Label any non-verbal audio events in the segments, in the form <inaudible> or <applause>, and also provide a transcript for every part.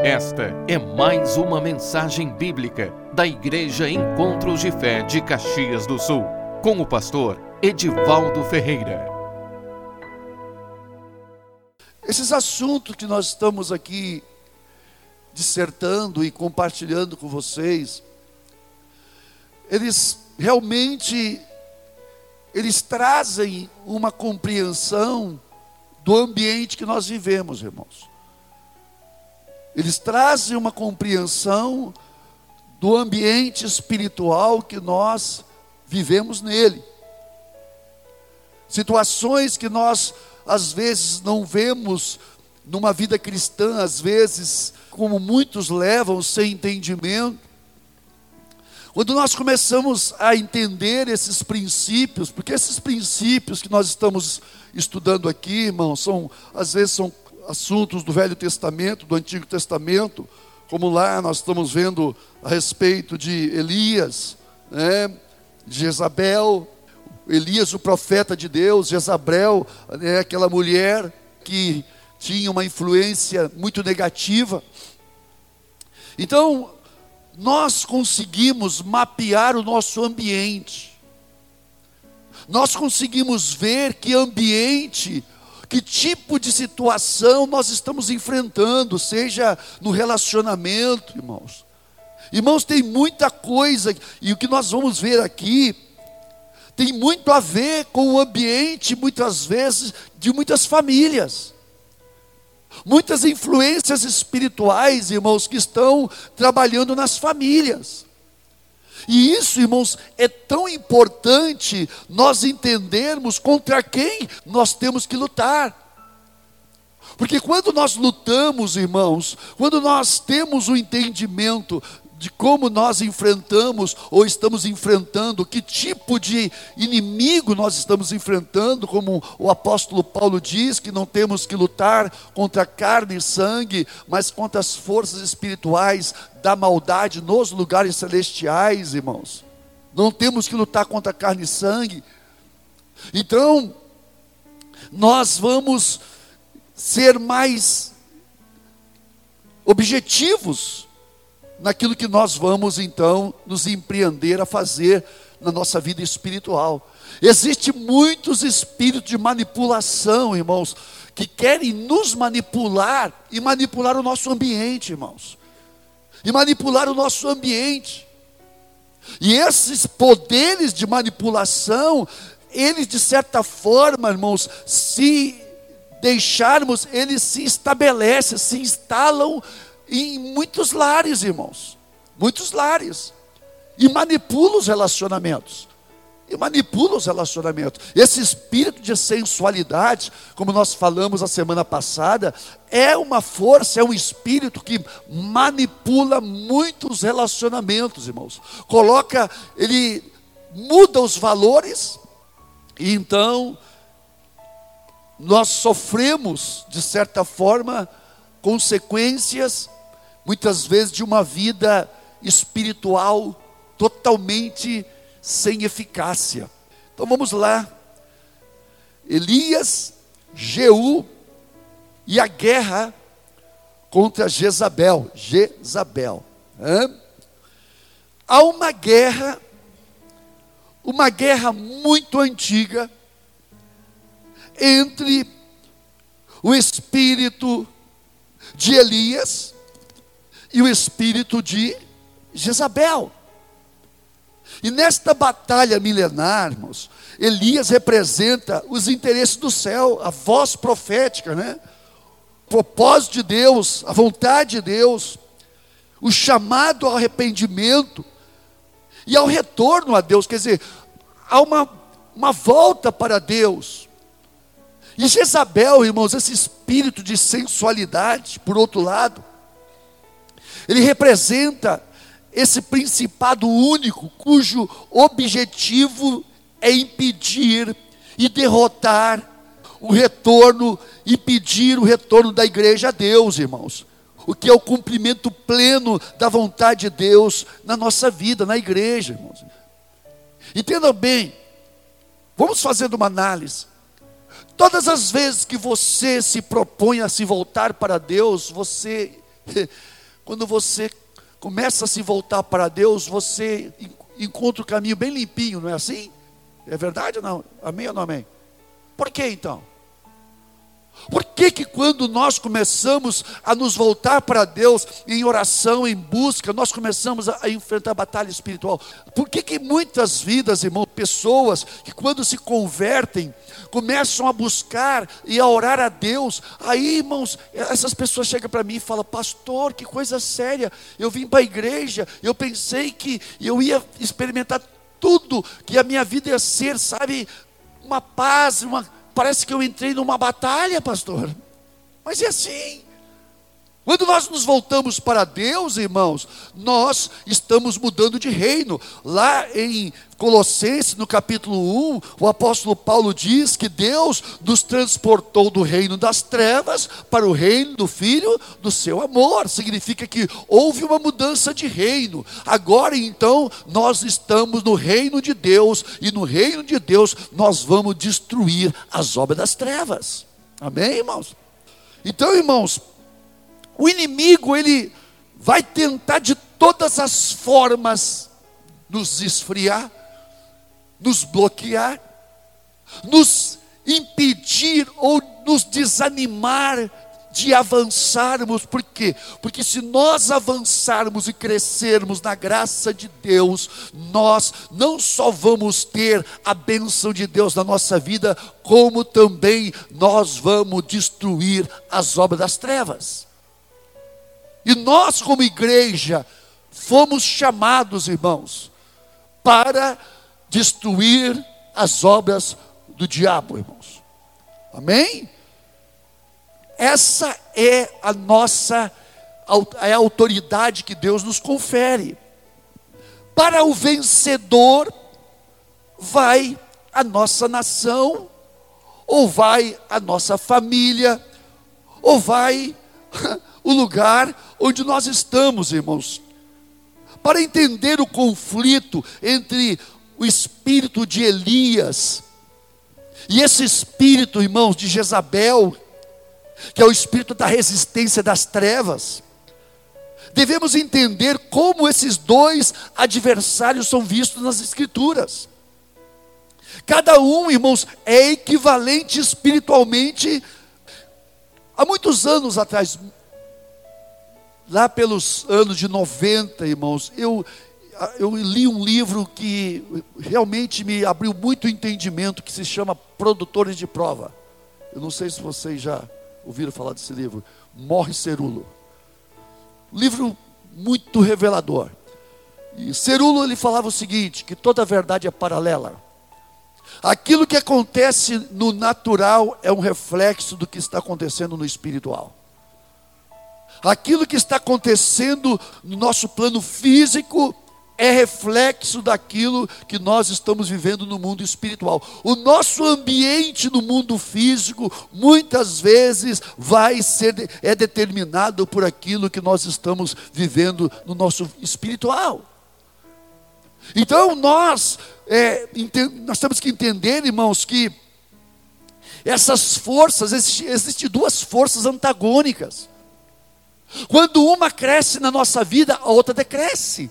Esta é mais uma mensagem bíblica da Igreja Encontros de Fé de Caxias do Sul, com o pastor Edivaldo Ferreira. Esses assuntos que nós estamos aqui dissertando e compartilhando com vocês, eles realmente eles trazem uma compreensão do ambiente que nós vivemos, irmãos. Eles trazem uma compreensão do ambiente espiritual que nós vivemos nele. Situações que nós às vezes não vemos numa vida cristã, às vezes, como muitos levam sem entendimento. Quando nós começamos a entender esses princípios, porque esses princípios que nós estamos estudando aqui, irmãos, são às vezes são assuntos do Velho Testamento, do Antigo Testamento, como lá nós estamos vendo a respeito de Elias, né, de Jezabel, Elias, o profeta de Deus, Jezabel, né, aquela mulher que tinha uma influência muito negativa. Então, nós conseguimos mapear o nosso ambiente, nós conseguimos ver que ambiente que tipo de situação nós estamos enfrentando, seja no relacionamento, irmãos. Irmãos, tem muita coisa, e o que nós vamos ver aqui, tem muito a ver com o ambiente, muitas vezes, de muitas famílias. Muitas influências espirituais, irmãos, que estão trabalhando nas famílias. E isso, irmãos, é tão importante nós entendermos contra quem nós temos que lutar. Porque quando nós lutamos, irmãos, quando nós temos o entendimento de como nós enfrentamos ou estamos enfrentando, que tipo de inimigo nós estamos enfrentando, como o apóstolo Paulo diz, que não temos que lutar contra carne e sangue, mas contra as forças espirituais da maldade nos lugares celestiais, irmãos. Não temos que lutar contra carne e sangue. Então, nós vamos ser mais objetivos naquilo que nós vamos então nos empreender a fazer na nossa vida espiritual. Existem muitos espíritos de manipulação, irmãos, que querem nos manipular e manipular o nosso ambiente, irmãos. E manipular o nosso ambiente. E esses poderes de manipulação, eles de certa forma, irmãos, se deixarmos, eles se estabelecem, se instalam em muitos lares, irmãos. Muitos lares. E manipula os relacionamentos. E manipula os relacionamentos. Esse espírito de sensualidade, como nós falamos a semana passada, é uma força, é um espírito que manipula muitos relacionamentos, irmãos. Coloca, ele muda os valores, e então nós sofremos, de certa forma, consequências muitas vezes de uma vida espiritual totalmente sem eficácia. Então vamos lá. Elias, Jeú e a guerra contra Jezabel. Jezabel. Há uma guerra, uma guerra muito antiga entre o espírito de Elias e o espírito de Jezabel. E nesta batalha milenar, irmãos, Elias representa os interesses do céu, a voz profética, né? O propósito de Deus, a vontade de Deus, o chamado ao arrependimento e ao retorno a Deus, quer dizer, há uma, uma volta para Deus. E Jezabel, irmãos, esse espírito de sensualidade, por outro lado, ele representa esse principado único, cujo objetivo é impedir e derrotar o retorno, impedir o retorno da igreja a Deus, irmãos. O que é o cumprimento pleno da vontade de Deus na nossa vida, na igreja, irmãos. Entendam bem, vamos fazendo uma análise. Todas as vezes que você se propõe a se voltar para Deus, você <laughs> Quando você começa a se voltar para Deus, você encontra o caminho bem limpinho, não é assim? É verdade ou não? Amém ou não amém? Por que então? Por que que quando nós começamos a nos voltar para Deus em oração, em busca, nós começamos a, enfrentar a batalha espiritual? Por que que muitas vidas, irmão, pessoas que quando se convertem, começam a buscar e a orar a Deus, aí, irmãos, essas pessoas chegam para mim e falam: "Pastor, que coisa séria. Eu vim para a igreja, eu pensei que eu ia experimentar tudo que a minha vida ia ser, sabe, uma paz, uma parece que eu entrei numa batalha, pastor. Mas é assim. Quando nós nos voltamos para Deus, irmãos, nós estamos mudando de reino. Lá em Colossenses, no capítulo 1, o apóstolo Paulo diz que Deus nos transportou do reino das trevas para o reino do Filho do seu amor. Significa que houve uma mudança de reino. Agora então nós estamos no reino de Deus e no reino de Deus nós vamos destruir as obras das trevas. Amém, irmãos? Então, irmãos, o inimigo ele vai tentar de todas as formas nos esfriar, nos bloquear, nos impedir ou nos desanimar de avançarmos, por quê? Porque se nós avançarmos e crescermos na graça de Deus, nós não só vamos ter a bênção de Deus na nossa vida, como também nós vamos destruir as obras das trevas. E nós, como igreja, fomos chamados, irmãos, para destruir as obras do diabo, irmãos. Amém? Essa é a nossa é a autoridade que Deus nos confere. Para o vencedor vai a nossa nação, ou vai a nossa família, ou vai <laughs> o lugar onde nós estamos, irmãos. Para entender o conflito entre o espírito de Elias e esse espírito, irmãos, de Jezabel, que é o espírito da resistência das trevas, devemos entender como esses dois adversários são vistos nas Escrituras. Cada um, irmãos, é equivalente espiritualmente. Há muitos anos atrás, lá pelos anos de 90, irmãos, eu, eu li um livro que realmente me abriu muito entendimento, que se chama Produtores de Prova. Eu não sei se vocês já ouviram falar desse livro. Morre Cerulo. livro muito revelador. E Cerulo ele falava o seguinte, que toda verdade é paralela. Aquilo que acontece no natural é um reflexo do que está acontecendo no espiritual. Aquilo que está acontecendo no nosso plano físico é reflexo daquilo que nós estamos vivendo no mundo espiritual. O nosso ambiente no mundo físico muitas vezes vai ser é determinado por aquilo que nós estamos vivendo no nosso espiritual. Então nós é, nós temos que entender, irmãos, que essas forças, existem existe duas forças antagônicas. Quando uma cresce na nossa vida, a outra decresce.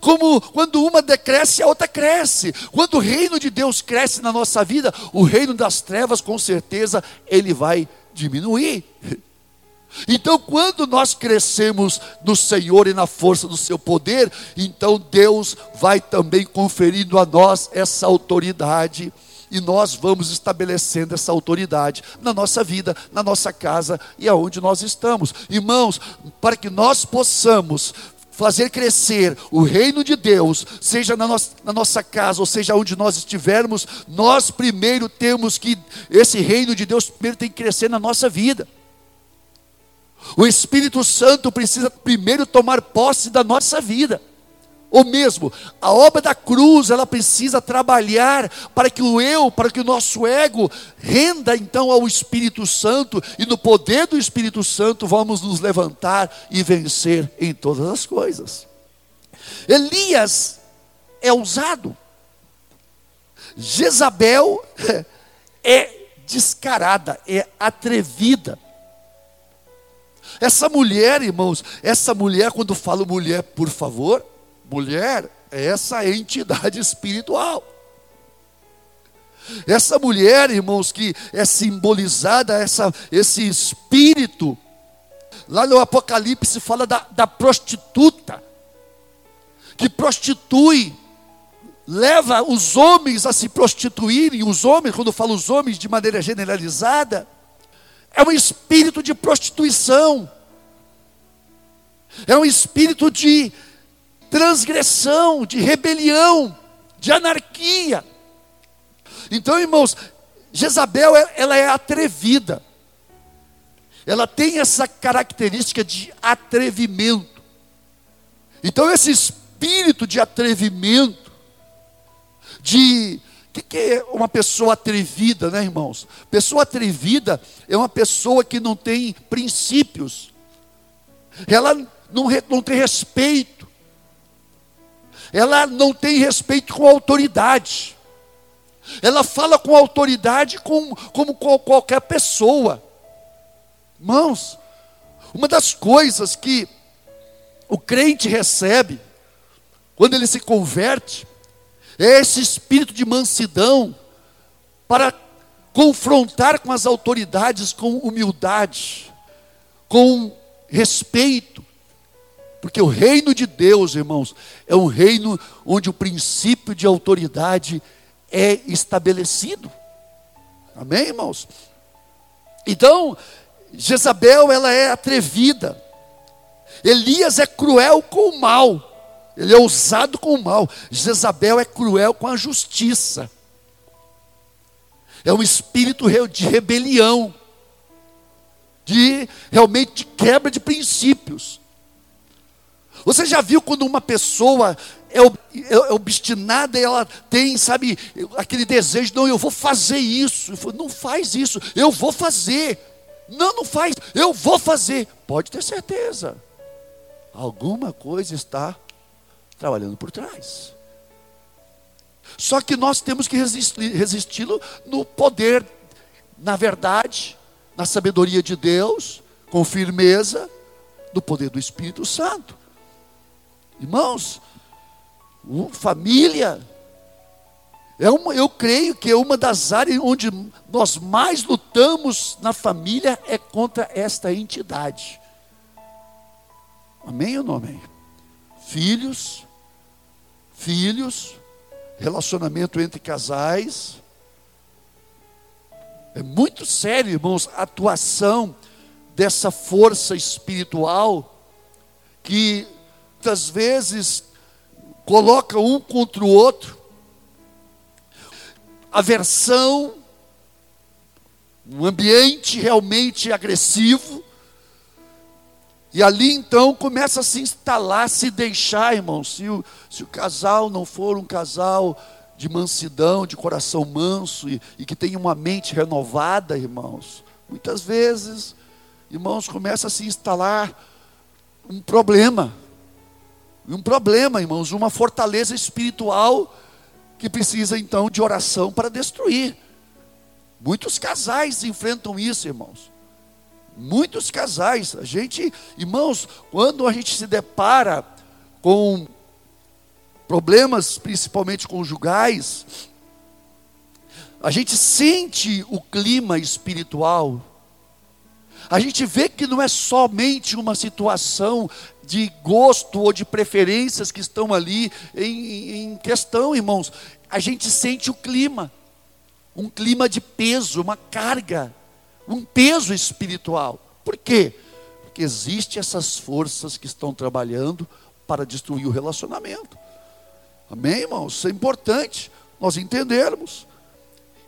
Como quando uma decresce, a outra cresce. Quando o reino de Deus cresce na nossa vida, o reino das trevas, com certeza, ele vai diminuir. Então, quando nós crescemos no Senhor e na força do seu poder, então Deus vai também conferindo a nós essa autoridade e nós vamos estabelecendo essa autoridade na nossa vida, na nossa casa e aonde nós estamos. Irmãos, para que nós possamos fazer crescer o reino de Deus, seja na nossa, na nossa, casa, ou seja onde nós estivermos, nós primeiro temos que, esse reino de Deus primeiro tem que crescer na nossa vida. O Espírito Santo precisa primeiro tomar posse da nossa vida. Ou mesmo, a obra da cruz, ela precisa trabalhar para que o eu, para que o nosso ego renda então ao Espírito Santo, e no poder do Espírito Santo vamos nos levantar e vencer em todas as coisas. Elias é ousado, Jezabel <laughs> é descarada, é atrevida. Essa mulher, irmãos, essa mulher, quando falo mulher, por favor, mulher é essa entidade espiritual. Essa mulher, irmãos, que é simbolizada, essa, esse espírito, lá no Apocalipse fala da, da prostituta, que prostitui, leva os homens a se prostituírem, os homens, quando eu falo os homens de maneira generalizada, é um espírito de prostituição, é um espírito de transgressão, de rebelião, de anarquia. Então, irmãos, Jezabel, ela é atrevida. Ela tem essa característica de atrevimento. Então, esse espírito de atrevimento, de. O que, que é uma pessoa atrevida, né, irmãos? Pessoa atrevida é uma pessoa que não tem princípios, ela não, não tem respeito, ela não tem respeito com autoridade. Ela fala com autoridade como, como qualquer pessoa. Irmãos, uma das coisas que o crente recebe, quando ele se converte, é esse espírito de mansidão para confrontar com as autoridades com humildade, com respeito, porque o reino de Deus, irmãos, é um reino onde o princípio de autoridade é estabelecido. Amém, irmãos? Então, Jezabel, ela é atrevida. Elias é cruel com o mal. Ele é ousado com o mal. Jezabel é cruel com a justiça. É um espírito de rebelião, de realmente de quebra de princípios. Você já viu quando uma pessoa é, é, é obstinada e ela tem, sabe, aquele desejo, não, eu vou fazer isso. Não faz isso, eu vou fazer. Não, não faz, eu vou fazer. Pode ter certeza. Alguma coisa está trabalhando por trás. Só que nós temos que resisti-lo no poder, na verdade, na sabedoria de Deus, com firmeza, no poder do Espírito Santo. Irmãos, família, é uma, eu creio que é uma das áreas onde nós mais lutamos na família é contra esta entidade. Amém ou não amém? Filhos, filhos, relacionamento entre casais. É muito sério, irmãos, a atuação dessa força espiritual que muitas vezes coloca um contra o outro, aversão, um ambiente realmente agressivo, e ali então começa a se instalar, se deixar, irmão. Se o, se o casal não for um casal de mansidão, de coração manso e, e que tem uma mente renovada, irmãos, muitas vezes, irmãos, começa a se instalar um problema um problema, irmãos, uma fortaleza espiritual que precisa então de oração para destruir. Muitos casais enfrentam isso, irmãos. Muitos casais, a gente, irmãos, quando a gente se depara com problemas, principalmente conjugais, a gente sente o clima espiritual. A gente vê que não é somente uma situação de gosto ou de preferências que estão ali em, em questão, irmãos. A gente sente o clima, um clima de peso, uma carga, um peso espiritual. Por quê? Porque existem essas forças que estão trabalhando para destruir o relacionamento. Amém, irmãos? Isso é importante nós entendermos.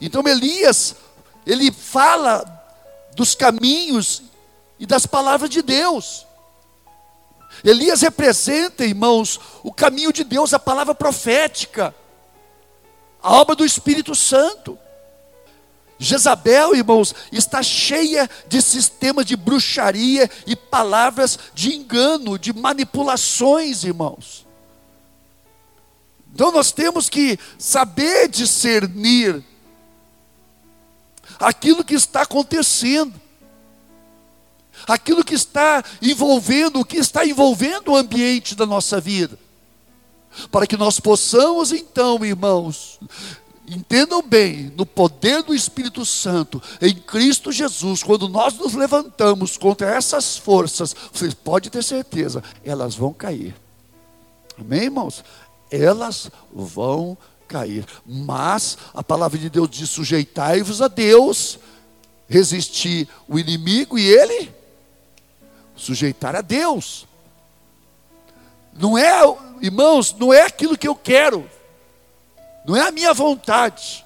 Então Elias, ele fala dos caminhos e das palavras de Deus. Elias representa, irmãos, o caminho de Deus, a palavra profética, a obra do Espírito Santo. Jezabel, irmãos, está cheia de sistemas de bruxaria e palavras de engano, de manipulações, irmãos. Então nós temos que saber discernir aquilo que está acontecendo. aquilo que está envolvendo, o que está envolvendo o ambiente da nossa vida. Para que nós possamos então, irmãos, entendam bem, no poder do Espírito Santo, em Cristo Jesus, quando nós nos levantamos contra essas forças, vocês podem ter certeza, elas vão cair. Amém, irmãos? Elas vão cair. Mas a palavra de Deus diz: sujeitai-vos a Deus, resistir o inimigo e ele sujeitar a Deus. Não é, irmãos, não é aquilo que eu quero, não é a minha vontade,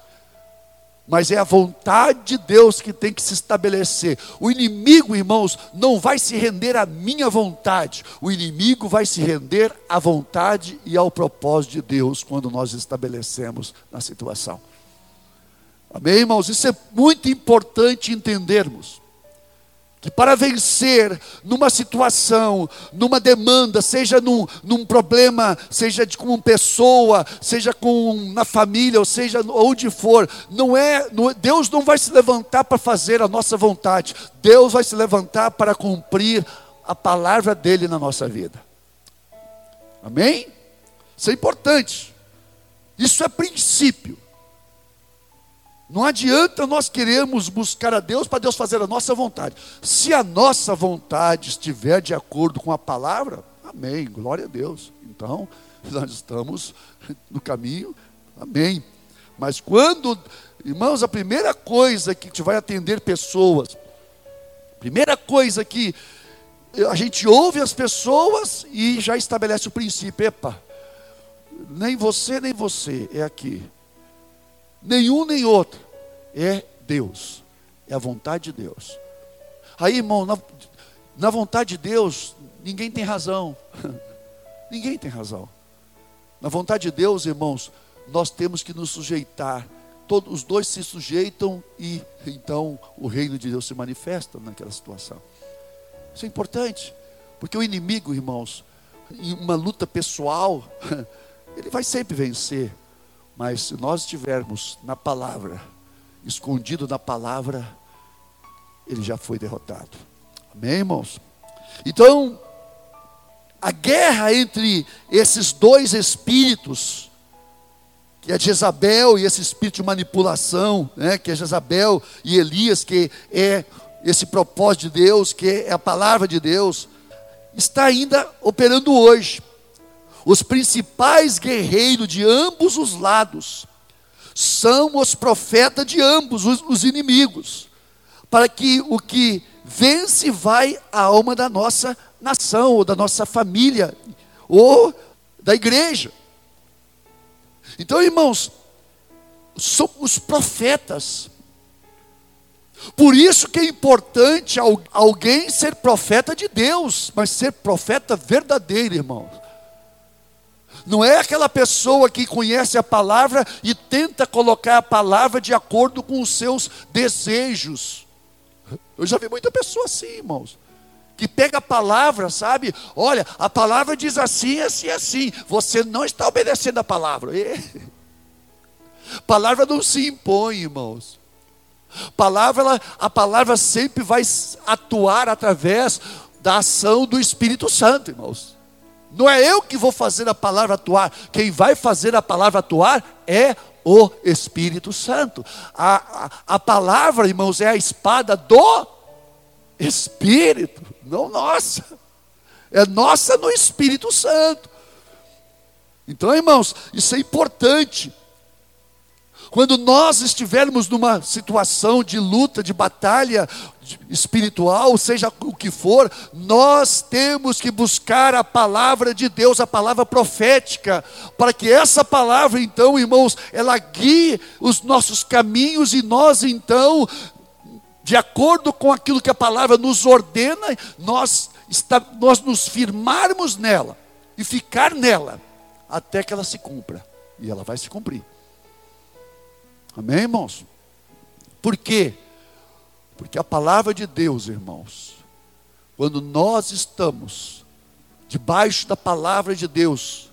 mas é a vontade de Deus que tem que se estabelecer. O inimigo, irmãos, não vai se render à minha vontade, o inimigo vai se render à vontade e ao propósito de Deus quando nós estabelecemos na situação. Amém, irmãos? Isso é muito importante entendermos. Para vencer numa situação, numa demanda, seja num, num problema, seja de, com pessoa, seja com na família, ou seja onde for, não é, não, Deus não vai se levantar para fazer a nossa vontade, Deus vai se levantar para cumprir a palavra dele na nossa vida. Amém? Isso é importante. Isso é princípio. Não adianta nós queremos buscar a Deus para Deus fazer a nossa vontade. Se a nossa vontade estiver de acordo com a palavra, amém, glória a Deus. Então, <laughs> nós estamos no caminho, amém. Mas quando, irmãos, a primeira coisa que te vai atender pessoas, primeira coisa que a gente ouve as pessoas e já estabelece o princípio, epa, nem você nem você é aqui nenhum nem outro, é Deus, é a vontade de Deus. Aí, irmão, na, na vontade de Deus, ninguém tem razão, <laughs> ninguém tem razão. Na vontade de Deus, irmãos, nós temos que nos sujeitar. Todos os dois se sujeitam e então o reino de Deus se manifesta naquela situação. Isso é importante, porque o inimigo, irmãos, em uma luta pessoal, <laughs> ele vai sempre vencer. Mas se nós estivermos na palavra, escondido na palavra, ele já foi derrotado. Amém, irmãos? Então, a guerra entre esses dois espíritos, que é Jezabel e esse espírito de manipulação, né, que é Jezabel e Elias, que é esse propósito de Deus, que é a palavra de Deus, está ainda operando hoje os principais guerreiros de ambos os lados são os profetas de ambos os, os inimigos, para que o que vence vai a alma da nossa nação, ou da nossa família, ou da igreja. Então, irmãos, são os profetas. Por isso que é importante alguém ser profeta de Deus, mas ser profeta verdadeiro, irmãos. Não é aquela pessoa que conhece a palavra e tenta colocar a palavra de acordo com os seus desejos. Eu já vi muita pessoa assim, irmãos. Que pega a palavra, sabe? Olha, a palavra diz assim, assim, assim. Você não está obedecendo a palavra. E... Palavra não se impõe, irmãos. Palavra, a palavra sempre vai atuar através da ação do Espírito Santo, irmãos. Não é eu que vou fazer a palavra atuar, quem vai fazer a palavra atuar é o Espírito Santo. A, a, a palavra, irmãos, é a espada do Espírito, não nossa. É nossa no Espírito Santo. Então, irmãos, isso é importante. Quando nós estivermos numa situação de luta, de batalha espiritual, seja o que for, nós temos que buscar a palavra de Deus, a palavra profética, para que essa palavra, então, irmãos, ela guie os nossos caminhos e nós, então, de acordo com aquilo que a palavra nos ordena, nós, está, nós nos firmarmos nela e ficar nela até que ela se cumpra. E ela vai se cumprir. Amém, irmãos? Por quê? Porque a palavra de Deus, irmãos, quando nós estamos debaixo da palavra de Deus,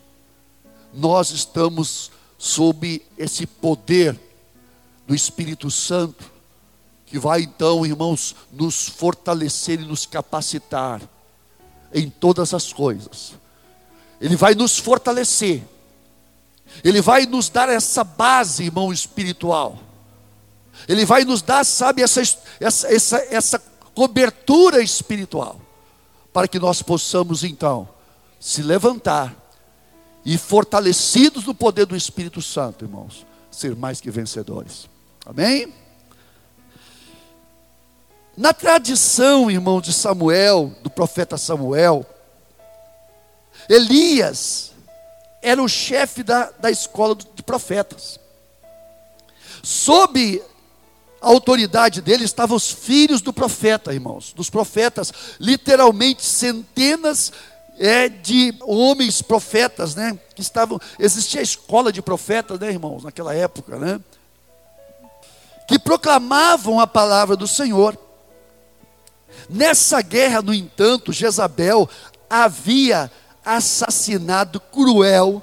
nós estamos sob esse poder do Espírito Santo, que vai então, irmãos, nos fortalecer e nos capacitar em todas as coisas. Ele vai nos fortalecer. Ele vai nos dar essa base, irmão espiritual. Ele vai nos dar, sabe, essa, essa, essa, essa cobertura espiritual, para que nós possamos então se levantar e, fortalecidos no poder do Espírito Santo, irmãos, ser mais que vencedores. Amém? Na tradição, irmão, de Samuel, do profeta Samuel, Elias era o chefe da, da escola de profetas. Sob a autoridade dele estavam os filhos do profeta, irmãos, dos profetas, literalmente centenas é, de homens profetas, né? Que estavam, existia a escola de profetas, né, irmãos, naquela época, né? Que proclamavam a palavra do Senhor. Nessa guerra, no entanto, Jezabel havia assassinado cruel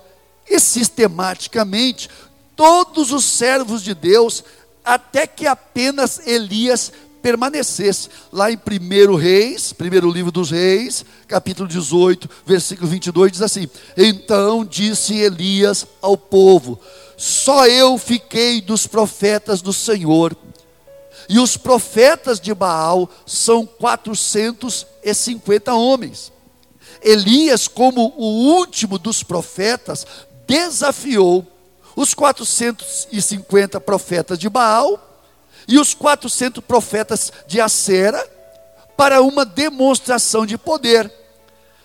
e sistematicamente todos os servos de Deus, até que apenas Elias permanecesse. Lá em 1 Reis, primeiro livro dos Reis, capítulo 18, versículo 22, diz assim: Então disse Elias ao povo: Só eu fiquei dos profetas do Senhor e os profetas de Baal são 450 homens. Elias, como o último dos profetas, desafiou os 450 profetas de Baal e os 400 profetas de Acera para uma demonstração de poder.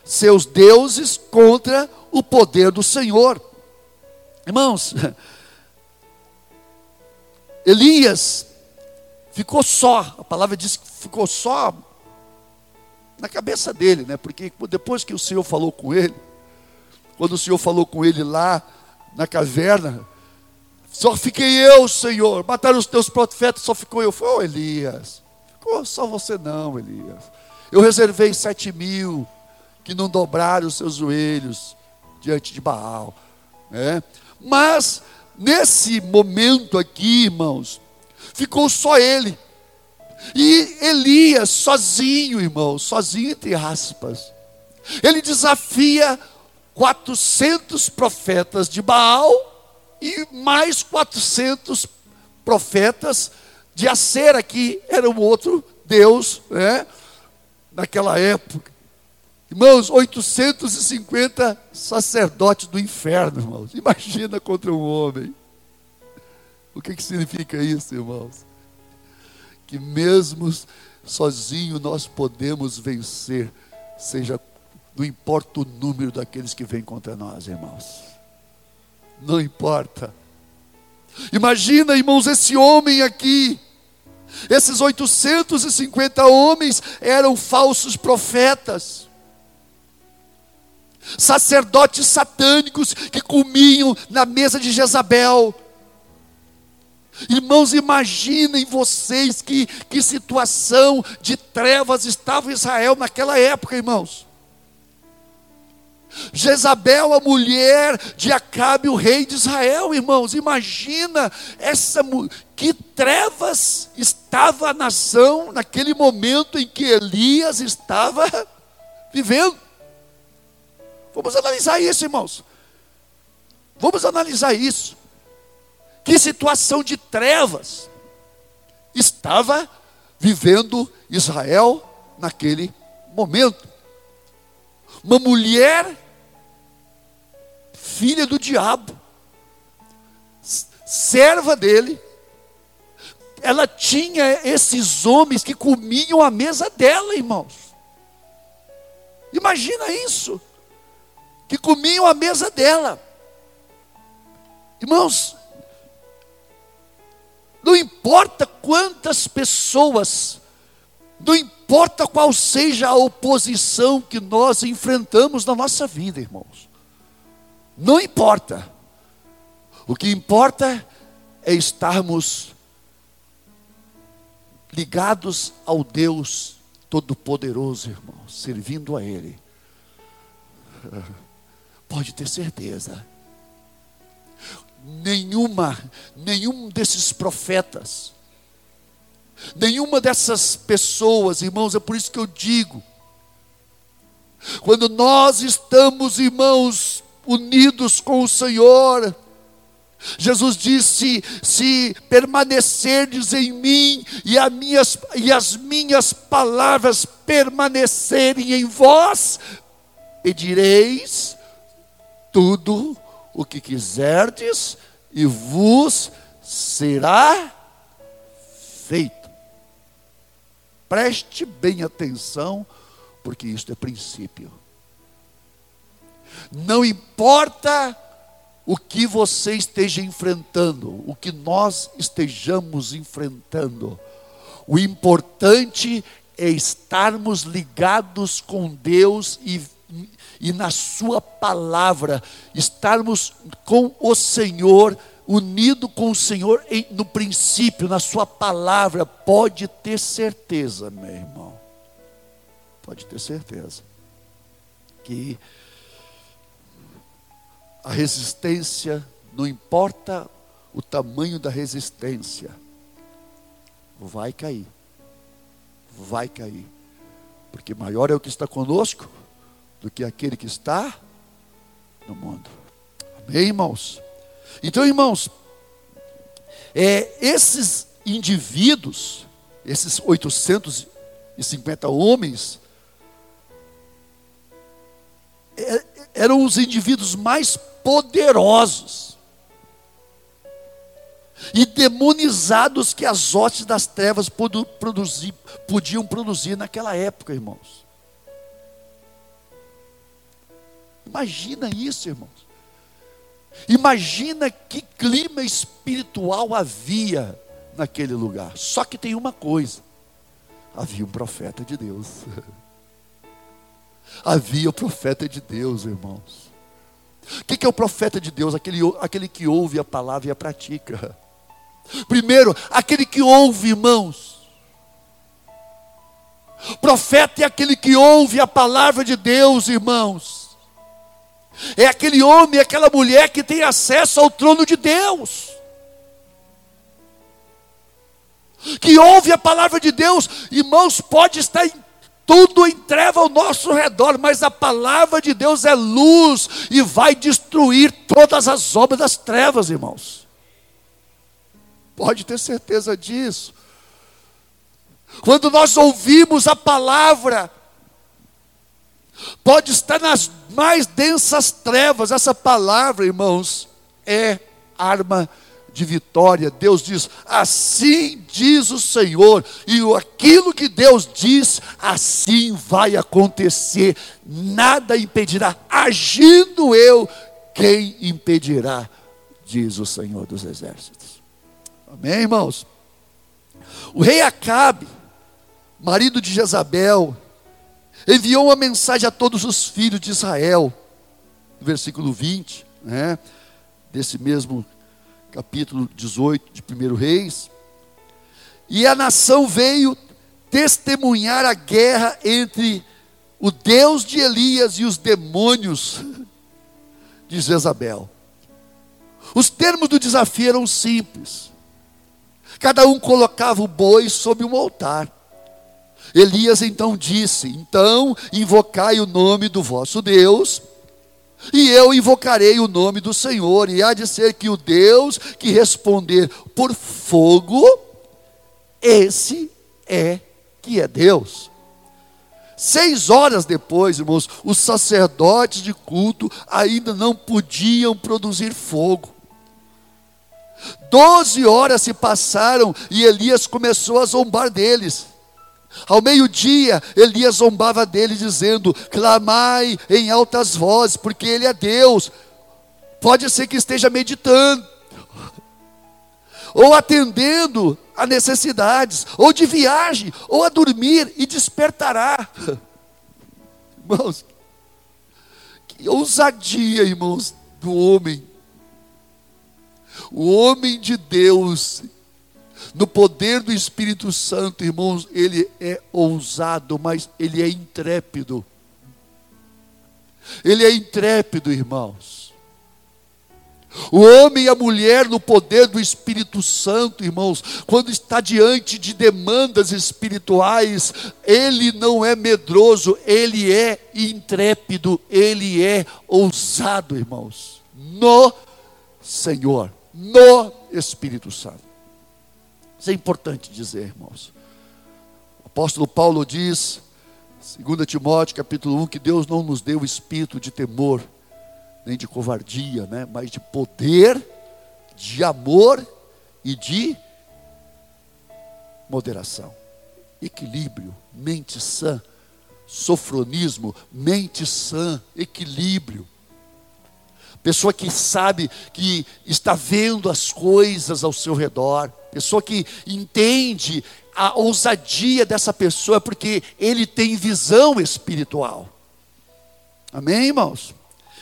Seus deuses contra o poder do Senhor. Irmãos, <laughs> Elias ficou só, a palavra diz que ficou só na cabeça dele, né? Porque depois que o Senhor falou com ele, quando o Senhor falou com ele lá na caverna, só fiquei eu, Senhor. Mataram os teus profetas, só ficou eu. Foi, oh, Elias. Ficou só você não, Elias. Eu reservei sete mil que não dobraram os seus joelhos diante de Baal. Né? Mas, nesse momento aqui, irmãos, ficou só ele. E Elias, sozinho, irmão, sozinho entre aspas, ele desafia 400 profetas de Baal e mais 400 profetas de Acera, que era um outro Deus, né? Naquela época. Irmãos, 850 sacerdotes do inferno, irmãos. Imagina contra um homem. O que, que significa isso, irmãos? Que mesmo sozinho nós podemos vencer, seja, não importa o número daqueles que vêm contra nós, irmãos. Não importa. Imagina, irmãos, esse homem aqui, esses 850 homens eram falsos profetas, sacerdotes satânicos que comiam na mesa de Jezabel Irmãos, imaginem vocês que, que situação de trevas estava Israel naquela época, irmãos. Jezabel, a mulher de Acabe, o rei de Israel, irmãos, imagina essa que trevas estava a nação naquele momento em que Elias estava <laughs> vivendo. Vamos analisar isso, irmãos. Vamos analisar isso. Que situação de trevas estava vivendo Israel naquele momento? Uma mulher, filha do diabo, serva dele, ela tinha esses homens que comiam a mesa dela, irmãos. Imagina isso, que comiam a mesa dela. Irmãos, não importa quantas pessoas, não importa qual seja a oposição que nós enfrentamos na nossa vida, irmãos. Não importa. O que importa é estarmos ligados ao Deus Todo-Poderoso, irmãos, servindo a Ele. Pode ter certeza nenhuma, nenhum desses profetas Nenhuma dessas pessoas, irmãos, é por isso que eu digo, quando nós estamos, irmãos, unidos com o Senhor, Jesus disse: se permanecerdes em mim e, minhas, e as minhas palavras permanecerem em vós, pedireis tudo o que quiserdes e vos será feito. Preste bem atenção, porque isto é princípio. Não importa o que você esteja enfrentando, o que nós estejamos enfrentando. O importante é estarmos ligados com Deus e, e na Sua palavra, estarmos com o Senhor, unido com o Senhor em, no princípio, na Sua palavra. Pode ter certeza, meu irmão, pode ter certeza, que a resistência, não importa o tamanho da resistência, vai cair. Vai cair. Porque maior é o que está conosco do que aquele que está no mundo. Amém, irmãos? Então, irmãos, é, esses indivíduos, esses 850 homens, é, eram os indivíduos mais poderosos e demonizados que as hostes das trevas produzir, podiam produzir naquela época, irmãos. Imagina isso, irmãos. Imagina que clima espiritual havia naquele lugar. Só que tem uma coisa: havia um profeta de Deus. <laughs> havia o profeta de Deus, irmãos. O que é o profeta de Deus? Aquele, aquele que ouve a palavra e a pratica. <laughs> Primeiro, aquele que ouve, irmãos. Profeta é aquele que ouve a palavra de Deus, irmãos. É aquele homem, aquela mulher que tem acesso ao trono de Deus. Que ouve a palavra de Deus, irmãos, pode estar em tudo em treva ao nosso redor, mas a palavra de Deus é luz e vai destruir todas as obras das trevas, irmãos. Pode ter certeza disso. Quando nós ouvimos a palavra, pode estar nas mais densas trevas, essa palavra, irmãos, é arma de vitória. Deus diz: assim diz o Senhor, e aquilo que Deus diz, assim vai acontecer, nada impedirá, agindo eu, quem impedirá, diz o Senhor dos Exércitos. Amém, irmãos? O rei Acabe, marido de Jezabel, enviou uma mensagem a todos os filhos de Israel, versículo 20, né, desse mesmo capítulo 18 de 1 Reis. E a nação veio testemunhar a guerra entre o Deus de Elias e os demônios <laughs> de Jezabel. Os termos do desafio eram simples. Cada um colocava o boi sob um altar. Elias então disse: Então invocai o nome do vosso Deus e eu invocarei o nome do Senhor, e há de ser que o Deus que responder por fogo, esse é que é Deus. Seis horas depois, irmãos, os sacerdotes de culto ainda não podiam produzir fogo. Doze horas se passaram e Elias começou a zombar deles. Ao meio-dia, Elias zombava dele, dizendo: Clamai em altas vozes, porque ele é Deus. Pode ser que esteja meditando, ou atendendo a necessidades, ou de viagem, ou a dormir e despertará. <laughs> Irmãos, que ousadia, irmãos, do homem. O homem de Deus no poder do Espírito Santo, irmãos, ele é ousado, mas ele é intrépido. Ele é intrépido, irmãos. O homem e a mulher no poder do Espírito Santo, irmãos, quando está diante de demandas espirituais, ele não é medroso, ele é intrépido, ele é ousado, irmãos, no Senhor, no Espírito Santo. Isso é importante dizer, irmãos. O apóstolo Paulo diz, 2 Timóteo capítulo 1, que Deus não nos deu espírito de temor, nem de covardia, né? mas de poder, de amor e de moderação. Equilíbrio, mente sã, sofronismo, mente sã, equilíbrio. Pessoa que sabe que está vendo as coisas ao seu redor, pessoa que entende a ousadia dessa pessoa, porque ele tem visão espiritual. Amém, irmãos?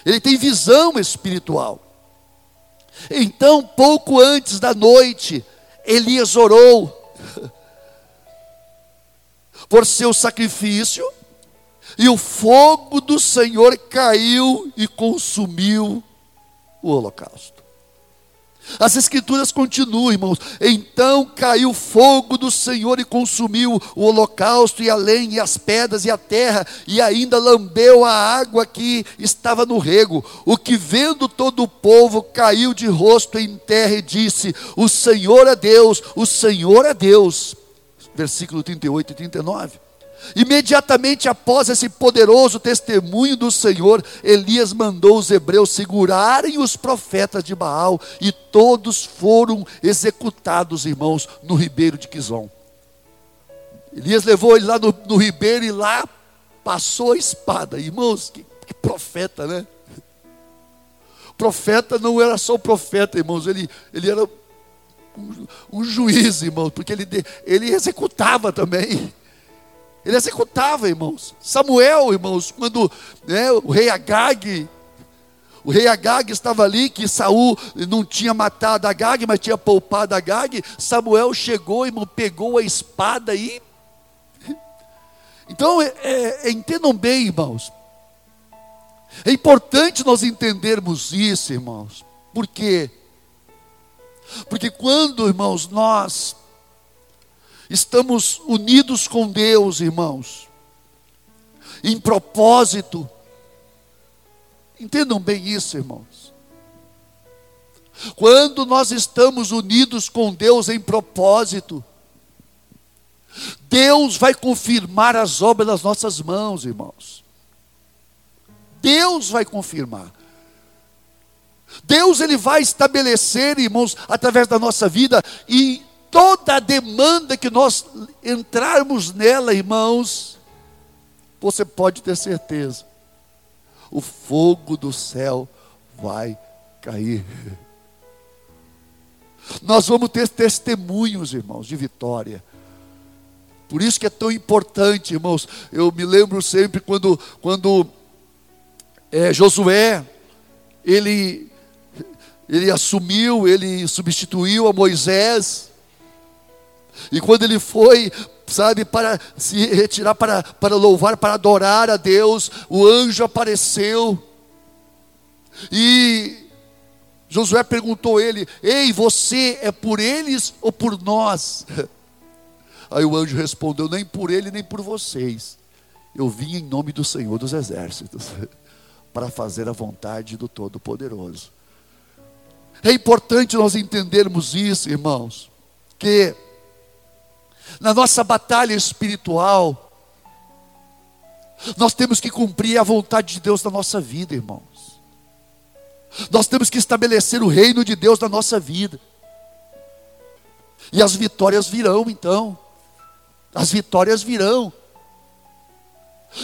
ele tem visão espiritual. Então, pouco antes da noite, Elias orou <laughs> por seu sacrifício, e o fogo do Senhor caiu e consumiu o holocausto. As escrituras continuam, irmãos. Então caiu fogo do Senhor e consumiu o holocausto, e a lenha, e as pedras, e a terra, e ainda lambeu a água que estava no rego. O que vendo todo o povo caiu de rosto em terra e disse: O Senhor é Deus, o Senhor é Deus. Versículo 38 e 39. Imediatamente após esse poderoso testemunho do Senhor, Elias mandou os hebreus segurarem os profetas de Baal e todos foram executados, irmãos, no ribeiro de Quizon. Elias levou ele lá no, no ribeiro e lá passou a espada. Irmãos, que, que profeta, né? profeta não era só o profeta, irmãos, ele, ele era um, um juiz, irmãos, porque ele, ele executava também. Ele executava, irmãos. Samuel, irmãos, quando né, o rei Agag, o rei Agag estava ali, que Saul não tinha matado Agag, mas tinha poupado Agag. Samuel chegou, irmão, pegou a espada e. Então, é, é, entendam bem, irmãos. É importante nós entendermos isso, irmãos. Por quê? Porque quando, irmãos, nós Estamos unidos com Deus, irmãos, em propósito. Entendam bem isso, irmãos. Quando nós estamos unidos com Deus em propósito, Deus vai confirmar as obras das nossas mãos, irmãos. Deus vai confirmar. Deus ele vai estabelecer, irmãos, através da nossa vida e toda a demanda que nós entrarmos nela, irmãos, você pode ter certeza, o fogo do céu vai cair. Nós vamos ter testemunhos, irmãos, de vitória. Por isso que é tão importante, irmãos. Eu me lembro sempre quando, quando é, Josué, ele, ele assumiu, ele substituiu a Moisés. E quando ele foi, sabe, para se retirar, para, para louvar, para adorar a Deus, o anjo apareceu. E Josué perguntou a ele: Ei, você é por eles ou por nós? <laughs> Aí o anjo respondeu: Nem por ele, nem por vocês. Eu vim em nome do Senhor dos Exércitos, <laughs> para fazer a vontade do Todo-Poderoso. É importante nós entendermos isso, irmãos, que na nossa batalha espiritual, nós temos que cumprir a vontade de Deus na nossa vida, irmãos. Nós temos que estabelecer o reino de Deus na nossa vida. E as vitórias virão, então. As vitórias virão.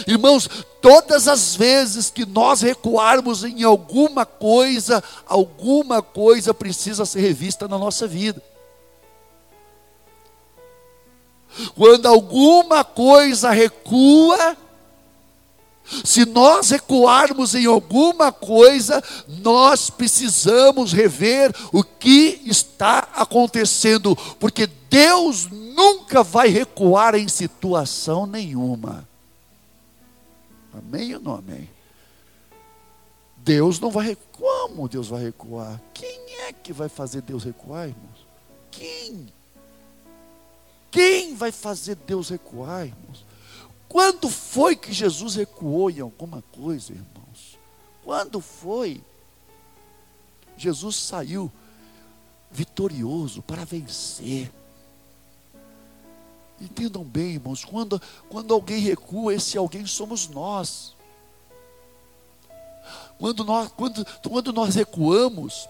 Irmãos, todas as vezes que nós recuarmos em alguma coisa, alguma coisa precisa ser revista na nossa vida. Quando alguma coisa recua, se nós recuarmos em alguma coisa, nós precisamos rever o que está acontecendo, porque Deus nunca vai recuar em situação nenhuma. Amém ou não amém? Deus não vai recuar. Como Deus vai recuar? Quem é que vai fazer Deus recuar, irmãos? Quem? Quem vai fazer Deus recuar, irmãos? Quando foi que Jesus recuou em alguma coisa, irmãos? Quando foi? Jesus saiu vitorioso para vencer. Entendam bem, irmãos, quando, quando alguém recua, esse alguém somos nós. Quando nós, quando, quando nós recuamos,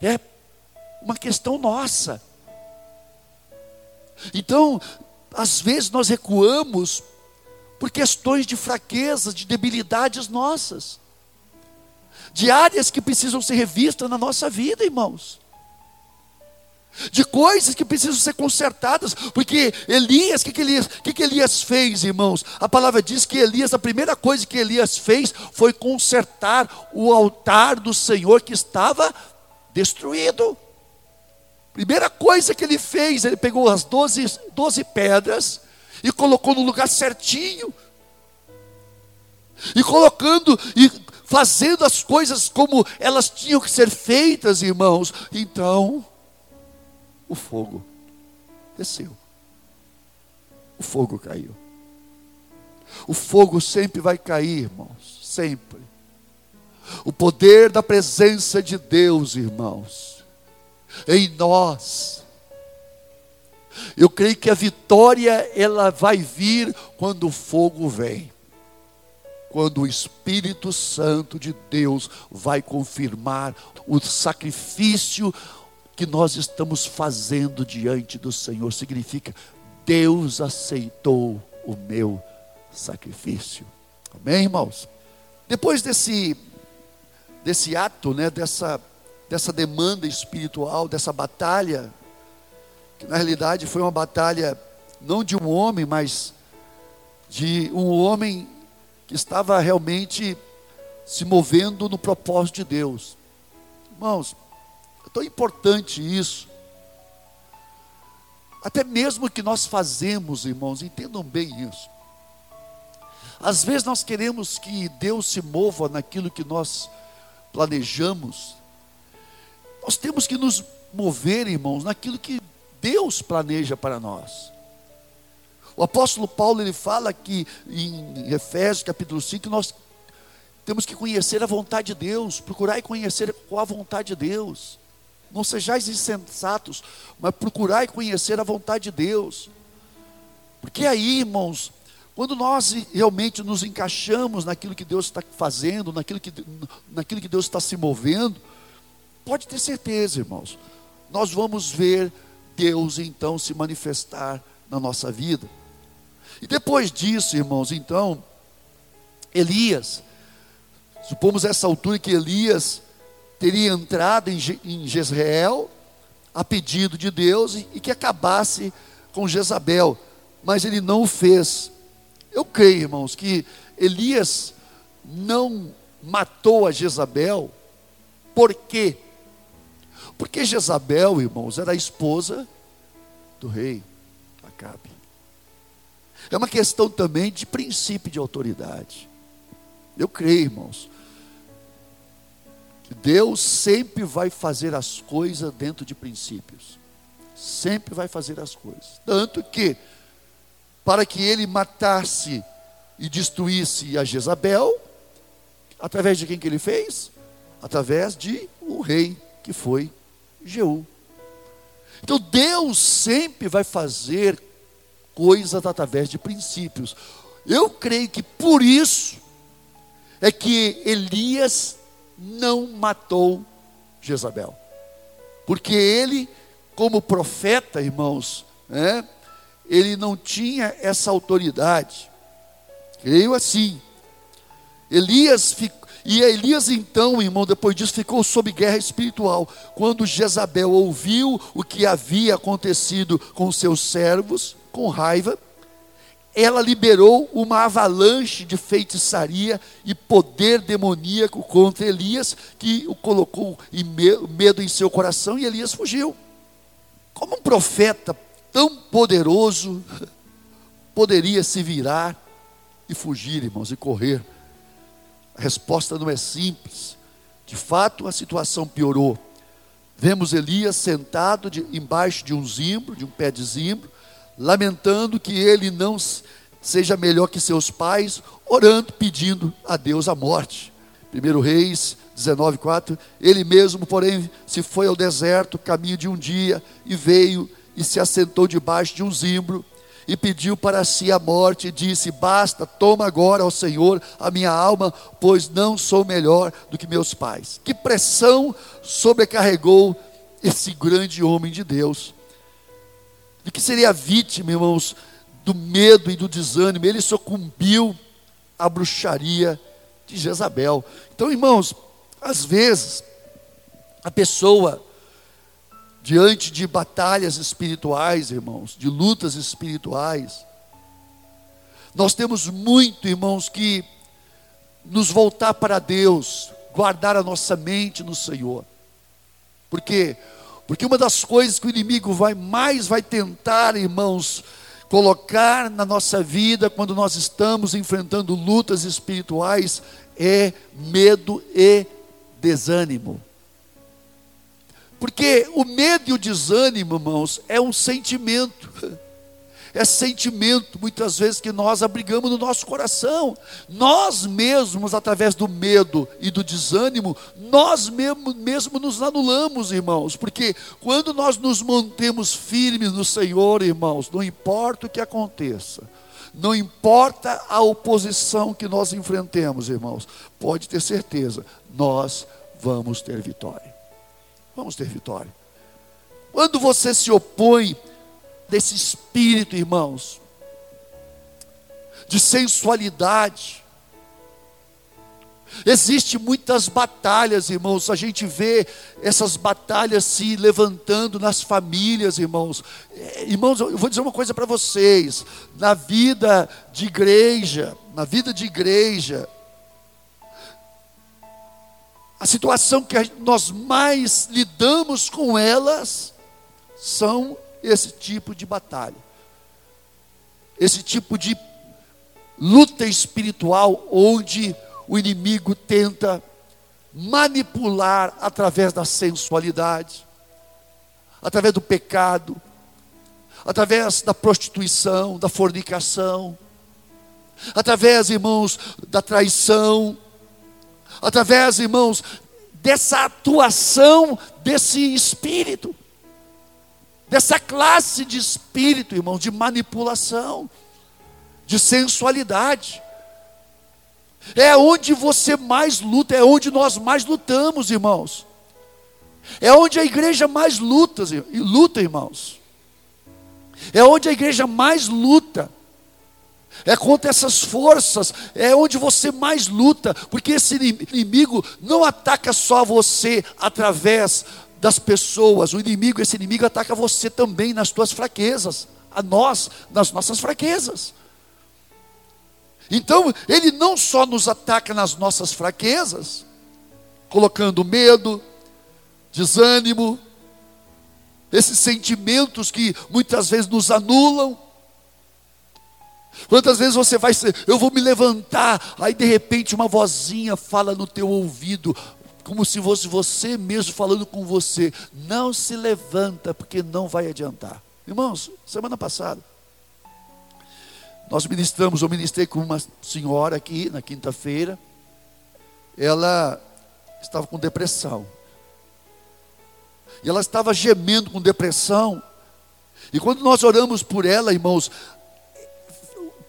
é uma questão nossa. Então, às vezes nós recuamos por questões de fraquezas, de debilidades nossas, de áreas que precisam ser revistas na nossa vida, irmãos de coisas que precisam ser consertadas, porque Elias, o que, que, Elias, que, que Elias fez, irmãos? A palavra diz que Elias, a primeira coisa que Elias fez foi consertar o altar do Senhor que estava destruído. Primeira coisa que ele fez, ele pegou as doze, doze pedras e colocou no lugar certinho. E colocando e fazendo as coisas como elas tinham que ser feitas, irmãos. Então, o fogo desceu. O fogo caiu. O fogo sempre vai cair, irmãos, sempre. O poder da presença de Deus, irmãos, em nós. Eu creio que a vitória ela vai vir quando o fogo vem. Quando o Espírito Santo de Deus vai confirmar o sacrifício, que nós estamos fazendo diante do Senhor significa Deus aceitou o meu sacrifício. Amém, irmãos? Depois desse desse ato, né, dessa dessa demanda espiritual, dessa batalha, que na realidade foi uma batalha não de um homem, mas de um homem que estava realmente se movendo no propósito de Deus. Irmãos, é tão importante isso. Até mesmo o que nós fazemos, irmãos, entendam bem isso. Às vezes nós queremos que Deus se mova naquilo que nós planejamos. Nós temos que nos mover, irmãos, naquilo que Deus planeja para nós. O apóstolo Paulo ele fala que em Efésios capítulo 5 nós temos que conhecer a vontade de Deus, procurar e conhecer qual a vontade de Deus. Não sejais insensatos, mas procurai conhecer a vontade de Deus. Porque aí, irmãos, quando nós realmente nos encaixamos naquilo que Deus está fazendo, naquilo que, naquilo que Deus está se movendo, pode ter certeza, irmãos, nós vamos ver Deus então se manifestar na nossa vida. E depois disso, irmãos, então, Elias, supomos essa altura que Elias teria entrado em, em Jezreel a pedido de Deus e, e que acabasse com Jezabel, mas ele não o fez. Eu creio, irmãos, que Elias não matou a Jezabel, por quê? Porque Jezabel, irmãos, era a esposa do rei Acabe. É uma questão também de princípio de autoridade. Eu creio, irmãos, Deus sempre vai fazer as coisas dentro de princípios. Sempre vai fazer as coisas. Tanto que, para que ele matasse e destruísse a Jezabel, através de quem que ele fez? Através de o rei que foi Jeú. Então Deus sempre vai fazer coisas através de princípios. Eu creio que por isso é que Elias não matou Jezabel. Porque ele, como profeta, irmãos, né, ele não tinha essa autoridade. Creio assim. Elias ficou, e Elias então, irmão, depois disso ficou sob guerra espiritual. Quando Jezabel ouviu o que havia acontecido com seus servos, com raiva, ela liberou uma avalanche de feitiçaria e poder demoníaco contra Elias, que o colocou em medo em seu coração e Elias fugiu. Como um profeta tão poderoso <laughs> poderia se virar e fugir, irmãos, e correr? Resposta não é simples. De fato, a situação piorou. Vemos Elias sentado de, embaixo de um zimbro, de um pé de zimbro, lamentando que ele não seja melhor que seus pais, orando, pedindo a Deus a morte. 1 Reis 19:4, ele mesmo, porém, se foi ao deserto, caminho de um dia, e veio e se assentou debaixo de um zimbro, e pediu para si a morte, e disse: Basta, toma agora ao Senhor a minha alma, pois não sou melhor do que meus pais. Que pressão sobrecarregou esse grande homem de Deus. De que seria vítima, irmãos, do medo e do desânimo, ele sucumbiu à bruxaria de Jezabel. Então, irmãos, às vezes, a pessoa, diante de batalhas espirituais, irmãos, de lutas espirituais, nós temos muito, irmãos, que nos voltar para Deus, guardar a nossa mente no Senhor. Por quê? Porque uma das coisas que o inimigo vai mais vai tentar, irmãos, colocar na nossa vida quando nós estamos enfrentando lutas espirituais é medo e desânimo. Porque o medo e o desânimo, irmãos, é um sentimento. <laughs> É sentimento, muitas vezes, que nós abrigamos no nosso coração. Nós mesmos, através do medo e do desânimo, nós mesmo, mesmo nos anulamos, irmãos. Porque quando nós nos mantemos firmes no Senhor, irmãos, não importa o que aconteça, não importa a oposição que nós enfrentemos, irmãos, pode ter certeza, nós vamos ter vitória. Vamos ter vitória. Quando você se opõe desse espírito, irmãos, de sensualidade, Existem muitas batalhas, irmãos. A gente vê essas batalhas se levantando nas famílias, irmãos. É, irmãos, eu vou dizer uma coisa para vocês. Na vida de igreja, na vida de igreja, a situação que nós mais lidamos com elas são esse tipo de batalha, esse tipo de luta espiritual, onde o inimigo tenta manipular através da sensualidade, através do pecado, através da prostituição, da fornicação, através, irmãos, da traição, através, irmãos, dessa atuação desse espírito, dessa classe de espírito, irmãos, de manipulação, de sensualidade. É onde você mais luta, é onde nós mais lutamos, irmãos. É onde a igreja mais luta, luta, irmãos. É onde a igreja mais luta é contra essas forças, é onde você mais luta, porque esse inimigo não ataca só você através das pessoas, o inimigo, esse inimigo ataca você também nas tuas fraquezas, a nós, nas nossas fraquezas. Então, ele não só nos ataca nas nossas fraquezas, colocando medo, desânimo, esses sentimentos que muitas vezes nos anulam, Quantas vezes você vai eu vou me levantar, aí de repente uma vozinha fala no teu ouvido, como se fosse você mesmo falando com você. Não se levanta, porque não vai adiantar. Irmãos, semana passada, nós ministramos, eu ministrei com uma senhora aqui na quinta-feira. Ela estava com depressão. E ela estava gemendo com depressão. E quando nós oramos por ela, irmãos,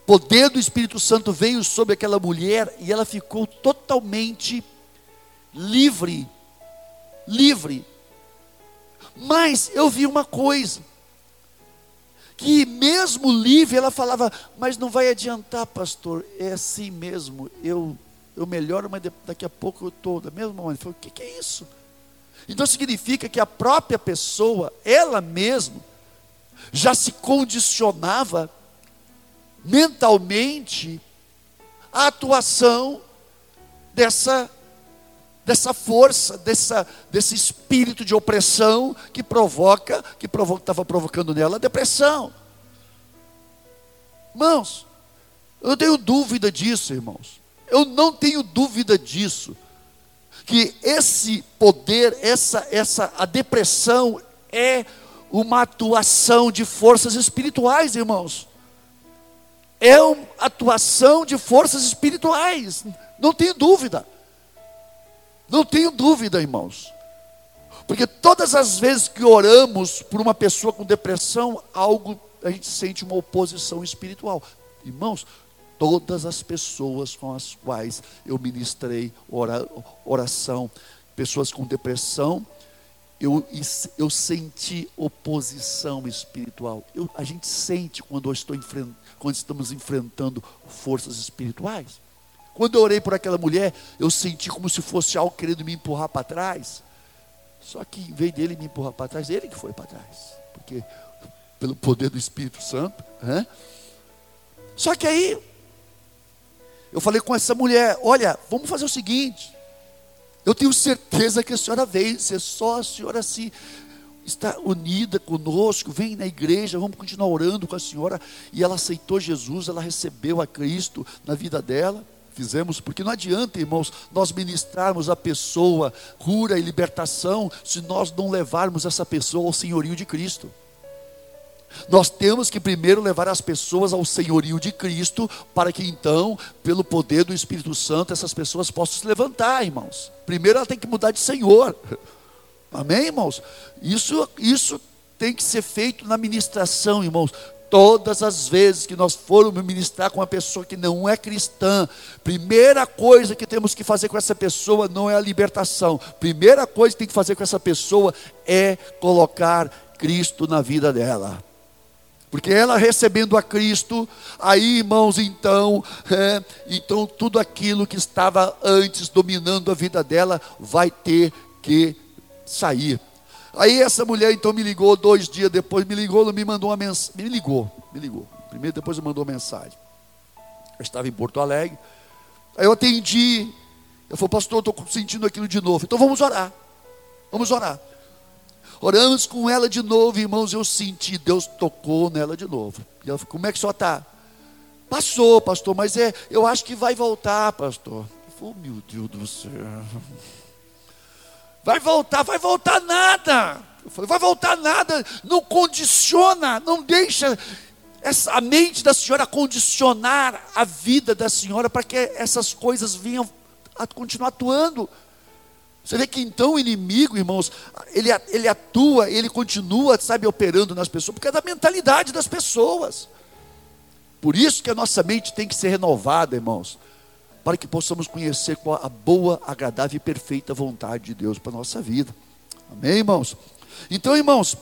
poder do Espírito Santo veio sobre aquela mulher e ela ficou totalmente livre. Livre. Mas eu vi uma coisa. Que mesmo livre, ela falava, mas não vai adiantar, pastor, é assim mesmo. Eu, eu melhoro, mas daqui a pouco eu estou da mesma maneira. Eu falei, o que, que é isso? Então significa que a própria pessoa, ela mesma, já se condicionava mentalmente a atuação dessa dessa força, dessa, desse espírito de opressão que provoca, que estava provocando nela a depressão. Irmãos, eu não tenho dúvida disso, irmãos. Eu não tenho dúvida disso. que esse poder, essa, essa, a depressão é uma atuação de forças espirituais, irmãos. É uma atuação de forças espirituais, não tenho dúvida. Não tenho dúvida, irmãos. Porque todas as vezes que oramos por uma pessoa com depressão, algo a gente sente uma oposição espiritual. Irmãos, todas as pessoas com as quais eu ministrei oração, pessoas com depressão, eu, eu senti oposição espiritual. Eu, a gente sente quando, estou quando estamos enfrentando forças espirituais. Quando eu orei por aquela mulher, eu senti como se fosse algo querendo me empurrar para trás. Só que em vez dele me empurrar para trás, ele que foi para trás. Porque pelo poder do Espírito Santo. Só que aí, eu falei com essa mulher: olha, vamos fazer o seguinte. Eu tenho certeza que a senhora vence, é só a senhora se está unida conosco, vem na igreja, vamos continuar orando com a senhora. E ela aceitou Jesus, ela recebeu a Cristo na vida dela. Fizemos, porque não adianta, irmãos, nós ministrarmos a pessoa cura e libertação se nós não levarmos essa pessoa ao senhorio de Cristo. Nós temos que primeiro levar as pessoas ao senhorio de Cristo, para que então, pelo poder do Espírito Santo, essas pessoas possam se levantar, irmãos. Primeiro ela tem que mudar de Senhor. <laughs> Amém, irmãos? Isso, isso tem que ser feito na ministração, irmãos. Todas as vezes que nós formos ministrar com uma pessoa que não é cristã, primeira coisa que temos que fazer com essa pessoa não é a libertação. Primeira coisa que tem que fazer com essa pessoa é colocar Cristo na vida dela. Porque ela recebendo a Cristo, aí irmãos, então, é, então tudo aquilo que estava antes dominando a vida dela vai ter que sair. Aí essa mulher então me ligou dois dias depois, me ligou, me mandou uma mensagem, me ligou, me ligou. Primeiro, depois me mandou uma mensagem. Eu estava em Porto Alegre. Aí eu atendi. Eu falei, pastor, estou sentindo aquilo de novo. Então vamos orar. Vamos orar. Oramos com ela de novo, irmãos. Eu senti, Deus tocou nela de novo. E ela falou, como é que senhor está? Passou, pastor, mas é, eu acho que vai voltar, pastor. Eu falei, oh, meu Deus do céu. Vai voltar, vai voltar nada. Eu falei, vai voltar nada. Não condiciona, não deixa essa, a mente da senhora condicionar a vida da senhora para que essas coisas venham a continuar atuando. Você vê que então o inimigo, irmãos, ele, ele atua, ele continua, sabe, operando nas pessoas, porque é da mentalidade das pessoas. Por isso que a nossa mente tem que ser renovada, irmãos para que possamos conhecer qual a boa, agradável e perfeita vontade de Deus para a nossa vida. Amém, irmãos? Então, irmãos,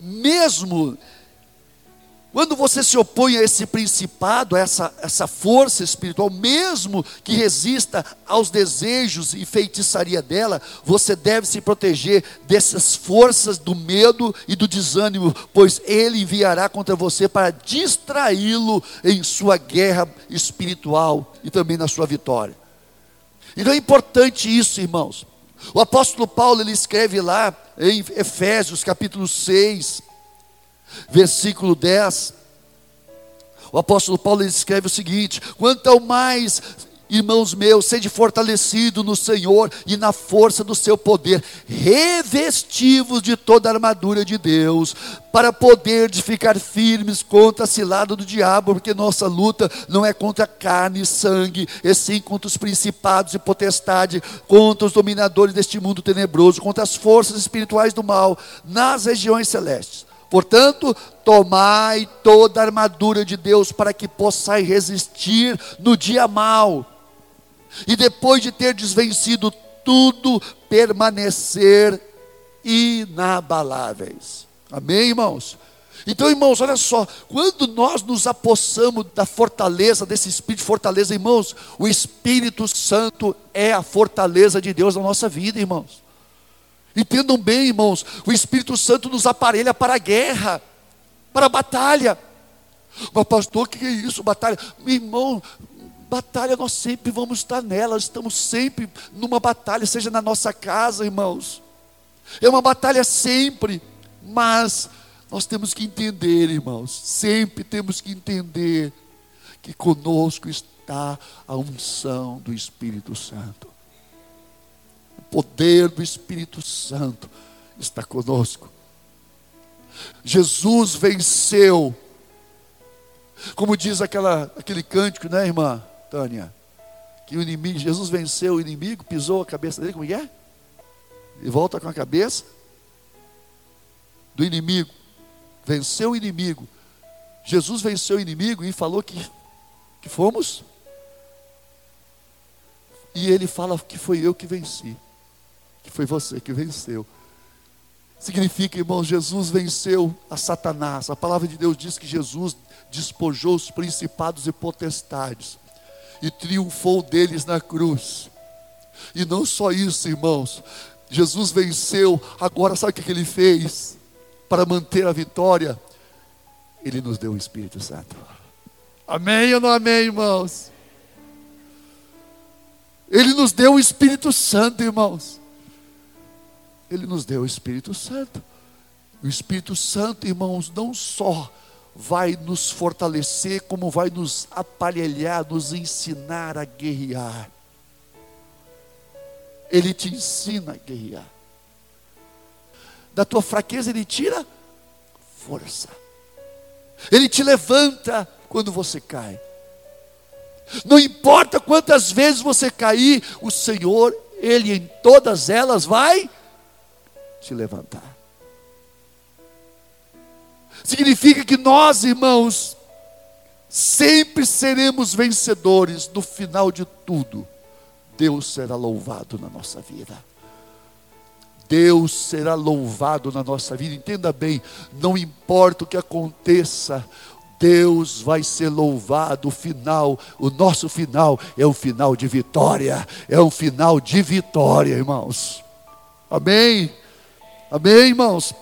mesmo quando você se opõe a esse principado, a essa, essa força espiritual, mesmo que resista aos desejos e feitiçaria dela, você deve se proteger dessas forças do medo e do desânimo, pois ele enviará contra você para distraí-lo em sua guerra espiritual e também na sua vitória. Então é importante isso, irmãos. O apóstolo Paulo ele escreve lá em Efésios capítulo 6, versículo 10. O apóstolo Paulo escreve o seguinte: quanto ao mais irmãos meus, sede fortalecido no Senhor e na força do seu poder, revestivos de toda a armadura de Deus, para poder de ficar firmes contra a cilada do diabo, porque nossa luta não é contra carne e sangue, e sim contra os principados e potestade, contra os dominadores deste mundo tenebroso, contra as forças espirituais do mal nas regiões celestes. Portanto, tomai toda a armadura de Deus para que possais resistir no dia mal. E depois de ter desvencido tudo, permanecer inabaláveis. Amém, irmãos? Então, irmãos, olha só, quando nós nos apossamos da fortaleza, desse espírito de fortaleza, irmãos, o Espírito Santo é a fortaleza de Deus na nossa vida, irmãos. Entendam bem, irmãos, o Espírito Santo nos aparelha para a guerra, para a batalha. Mas, pastor, o que é isso, batalha? Meu irmão, batalha nós sempre vamos estar nela, estamos sempre numa batalha, seja na nossa casa, irmãos. É uma batalha sempre, mas nós temos que entender, irmãos, sempre temos que entender que conosco está a unção do Espírito Santo. Poder do Espírito Santo está conosco. Jesus venceu, como diz aquela, aquele cântico, né, irmã Tânia? Que o inimigo, Jesus venceu o inimigo, pisou a cabeça dele, como é? E volta com a cabeça do inimigo. Venceu o inimigo. Jesus venceu o inimigo e falou que, que fomos. E ele fala que foi eu que venci. Que foi você que venceu. Significa, irmãos, Jesus venceu a Satanás. A palavra de Deus diz que Jesus despojou os principados e potestades e triunfou deles na cruz. E não só isso, irmãos. Jesus venceu, agora sabe o que ele fez? Para manter a vitória, ele nos deu o Espírito Santo. Amém ou não amém, irmãos? Ele nos deu o Espírito Santo, irmãos. Ele nos deu o Espírito Santo. O Espírito Santo, irmãos, não só vai nos fortalecer, como vai nos aparelhar, nos ensinar a guerrear. Ele te ensina a guerrear. Da tua fraqueza, ele tira força. Ele te levanta quando você cai. Não importa quantas vezes você cair, o Senhor, Ele em todas elas vai te levantar. Significa que nós, irmãos, sempre seremos vencedores no final de tudo. Deus será louvado na nossa vida. Deus será louvado na nossa vida. Entenda bem, não importa o que aconteça, Deus vai ser louvado. O final, o nosso final é um final de vitória, é um final de vitória, irmãos. Amém. Amém, irmãos?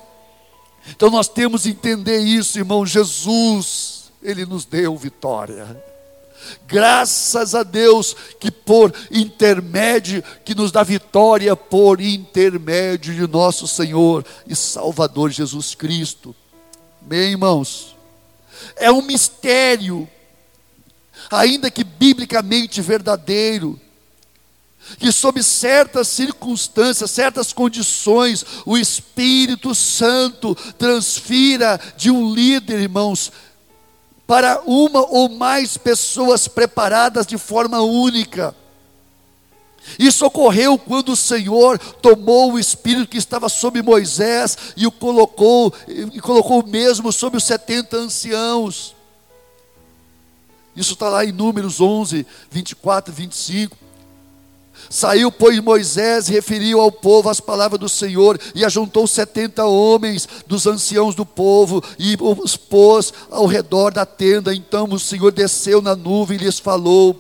Então nós temos que entender isso, irmão. Jesus, Ele nos deu vitória. Graças a Deus que por intermédio, que nos dá vitória por intermédio de nosso Senhor e Salvador Jesus Cristo. Amém, irmãos? É um mistério, ainda que biblicamente verdadeiro que sob certas circunstâncias, certas condições, o Espírito Santo transfira de um líder, irmãos, para uma ou mais pessoas preparadas de forma única. Isso ocorreu quando o Senhor tomou o espírito que estava sobre Moisés e o colocou e colocou mesmo sobre os 70 anciãos. Isso está lá em Números 11, 24 e 25. Saiu, pois, Moisés e referiu ao povo as palavras do Senhor, e ajuntou setenta homens dos anciãos do povo, e os pôs ao redor da tenda. Então o Senhor desceu na nuvem e lhes falou.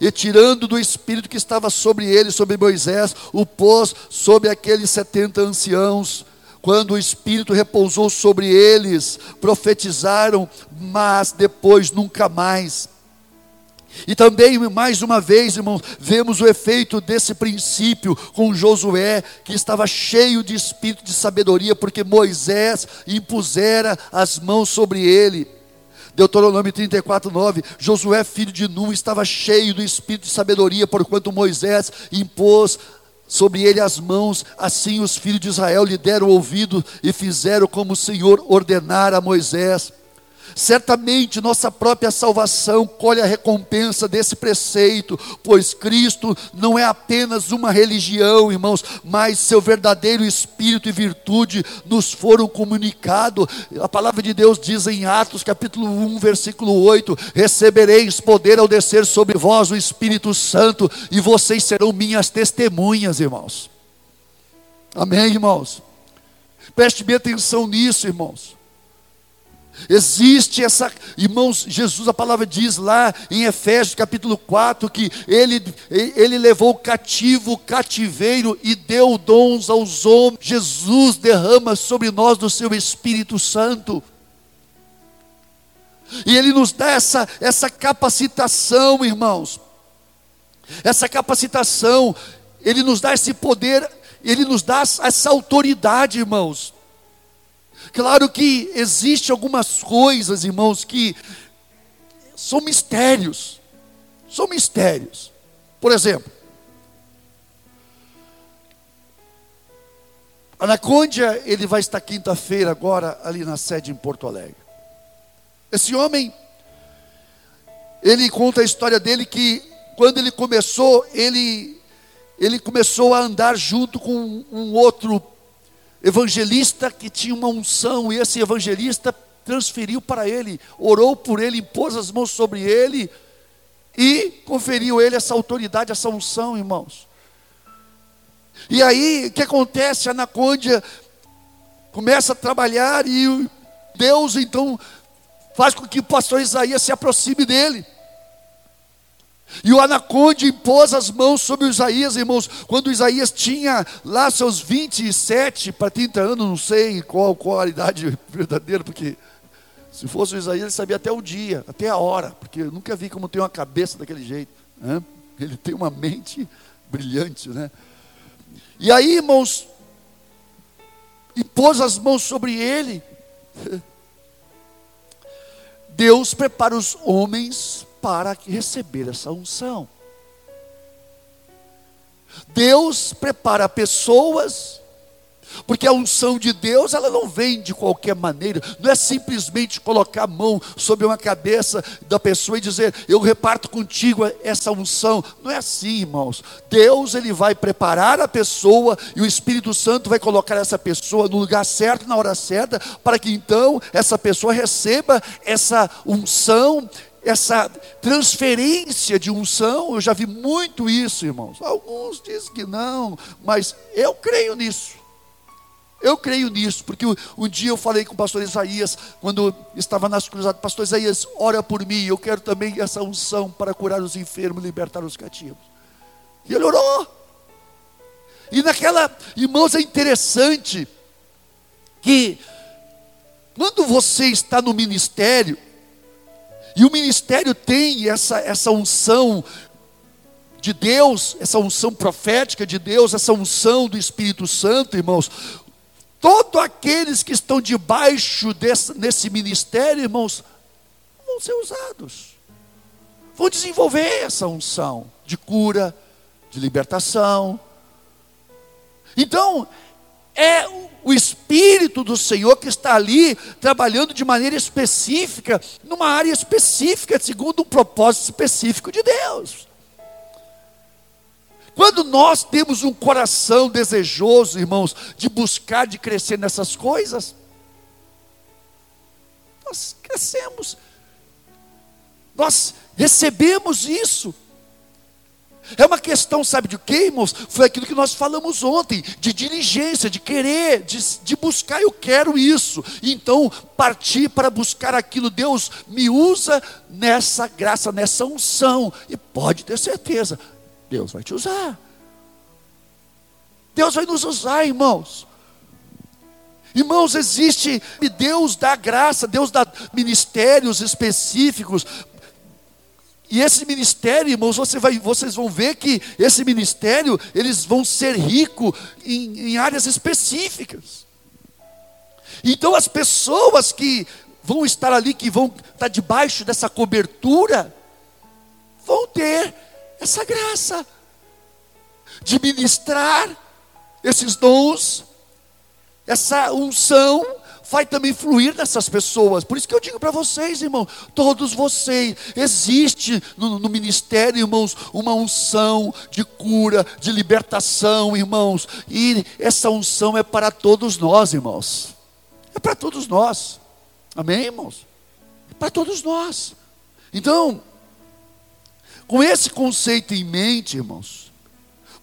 E tirando do espírito que estava sobre ele, sobre Moisés, o pôs sobre aqueles setenta anciãos. Quando o espírito repousou sobre eles, profetizaram, mas depois nunca mais e também, mais uma vez, irmãos, vemos o efeito desse princípio com Josué, que estava cheio de espírito de sabedoria, porque Moisés impusera as mãos sobre ele. Deuteronômio 34, 9: Josué, filho de Nun, estava cheio do espírito de sabedoria, porquanto Moisés impôs sobre ele as mãos, assim os filhos de Israel lhe deram ouvido e fizeram como o Senhor ordenara a Moisés. Certamente nossa própria salvação colhe a recompensa desse preceito, pois Cristo não é apenas uma religião, irmãos, mas seu verdadeiro espírito e virtude nos foram comunicados. A palavra de Deus diz em Atos, capítulo 1, versículo 8: Recebereis poder ao descer sobre vós o Espírito Santo, e vocês serão minhas testemunhas, irmãos. Amém, irmãos? Preste bem atenção nisso, irmãos. Existe essa, irmãos, Jesus, a palavra diz lá em Efésios capítulo 4 que ele, ele levou cativo o cativeiro e deu dons aos homens. Jesus derrama sobre nós do seu Espírito Santo. E ele nos dá essa, essa capacitação, irmãos. Essa capacitação, ele nos dá esse poder, ele nos dá essa autoridade, irmãos. Claro que existe algumas coisas, irmãos, que são mistérios. São mistérios. Por exemplo, Anacondia, ele vai estar quinta-feira agora ali na sede em Porto Alegre. Esse homem, ele conta a história dele que quando ele começou, ele ele começou a andar junto com um outro evangelista que tinha uma unção, e esse evangelista transferiu para ele, orou por ele, impôs as mãos sobre ele e conferiu ele essa autoridade, essa unção, irmãos. E aí, o que acontece? A Anacôndia começa a trabalhar e Deus então faz com que o pastor Isaías se aproxime dele. E o Anaconde impôs as mãos sobre Isaías, irmãos, quando Isaías tinha lá seus 27 para 30 anos, não sei qual, qual a idade verdadeira, porque se fosse o Isaías, ele sabia até o dia, até a hora, porque eu nunca vi como tem uma cabeça daquele jeito. Né? Ele tem uma mente brilhante, né? E aí, irmãos, impôs as mãos sobre ele. <laughs> Deus prepara os homens para receber essa unção. Deus prepara pessoas, porque a unção de Deus, ela não vem de qualquer maneira, não é simplesmente colocar a mão sobre uma cabeça da pessoa e dizer, eu reparto contigo essa unção. Não é assim, irmãos. Deus, ele vai preparar a pessoa e o Espírito Santo vai colocar essa pessoa no lugar certo, na hora certa, para que então essa pessoa receba essa unção essa transferência de unção, eu já vi muito isso, irmãos. Alguns dizem que não, mas eu creio nisso. Eu creio nisso, porque um dia eu falei com o pastor Isaías, quando estava nas cruzadas, pastor Isaías, ora por mim, eu quero também essa unção para curar os enfermos libertar os cativos. E ele orou. E naquela, irmãos, é interessante que quando você está no ministério, e o ministério tem essa, essa unção de Deus, essa unção profética de Deus, essa unção do Espírito Santo, irmãos. Todos aqueles que estão debaixo desse, nesse ministério, irmãos, vão ser usados, vão desenvolver essa unção de cura, de libertação. Então, é o Espírito do Senhor que está ali trabalhando de maneira específica, numa área específica, segundo um propósito específico de Deus. Quando nós temos um coração desejoso, irmãos, de buscar, de crescer nessas coisas, nós crescemos, nós recebemos isso. É uma questão, sabe de quê, irmãos? Foi aquilo que nós falamos ontem, de diligência, de querer, de, de buscar, eu quero isso. Então, partir para buscar aquilo. Deus me usa nessa graça, nessa unção. E pode ter certeza, Deus vai te usar. Deus vai nos usar, irmãos. Irmãos, existe Deus dá graça, Deus dá ministérios específicos e esse ministério, irmãos, você vai, vocês vão ver que esse ministério, eles vão ser ricos em, em áreas específicas. Então as pessoas que vão estar ali, que vão estar debaixo dessa cobertura, vão ter essa graça de ministrar esses dons, essa unção vai também fluir nessas pessoas. Por isso que eu digo para vocês, irmão, todos vocês, existe no, no, ministério, irmãos, uma unção de cura, de libertação, irmãos, e essa unção é para todos nós, irmãos. É para todos nós. Amém, irmãos? É para todos nós. Então, com esse conceito em mente, irmãos,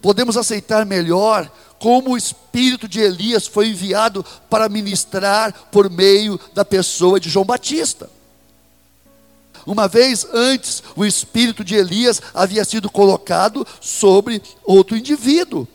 podemos aceitar melhor como o espírito de Elias foi enviado para ministrar por meio da pessoa de João Batista. Uma vez antes, o espírito de Elias havia sido colocado sobre outro indivíduo.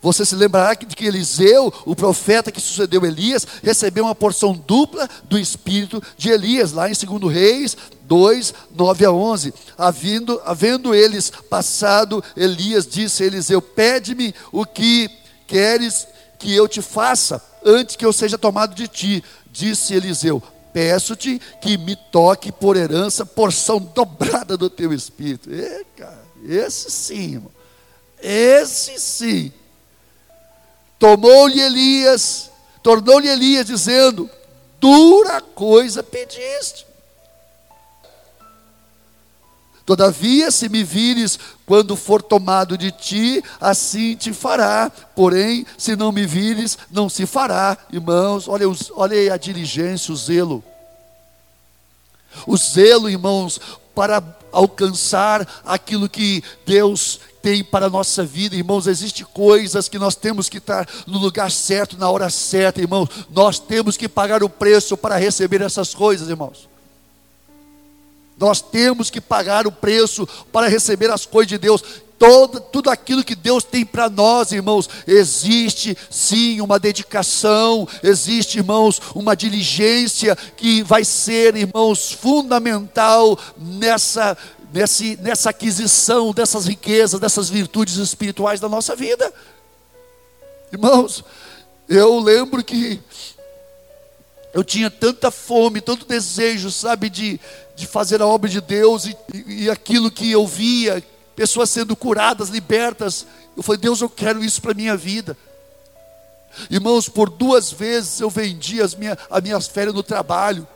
Você se lembrará de que Eliseu, o profeta que sucedeu Elias, recebeu uma porção dupla do espírito de Elias, lá em 2 Reis 2, 9 a 11. Havendo, havendo eles passado, Elias disse a Eliseu: Pede-me o que queres que eu te faça, antes que eu seja tomado de ti. Disse Eliseu: Peço-te que me toque por herança porção dobrada do teu espírito. E, cara, esse sim, irmão. Esse sim. Tomou-lhe Elias, tornou-lhe Elias, dizendo: Dura coisa pediste. Todavia, se me vires quando for tomado de ti, assim te fará. Porém, se não me vires, não se fará. Irmãos, olha, os, olha a diligência, o zelo. O zelo, irmãos, para alcançar aquilo que Deus tem para a nossa vida, irmãos. Existem coisas que nós temos que estar no lugar certo, na hora certa, irmãos. Nós temos que pagar o preço para receber essas coisas, irmãos. Nós temos que pagar o preço para receber as coisas de Deus. Todo, tudo aquilo que Deus tem para nós, irmãos, existe sim uma dedicação, existe, irmãos, uma diligência que vai ser, irmãos, fundamental nessa, nessa, nessa aquisição dessas riquezas, dessas virtudes espirituais da nossa vida. Irmãos, eu lembro que eu tinha tanta fome, tanto desejo, sabe, de, de fazer a obra de Deus e, e aquilo que eu via, pessoas sendo curadas, libertas. Eu falei, Deus, eu quero isso para a minha vida. Irmãos, por duas vezes eu vendi as, minha, as minhas férias no trabalho.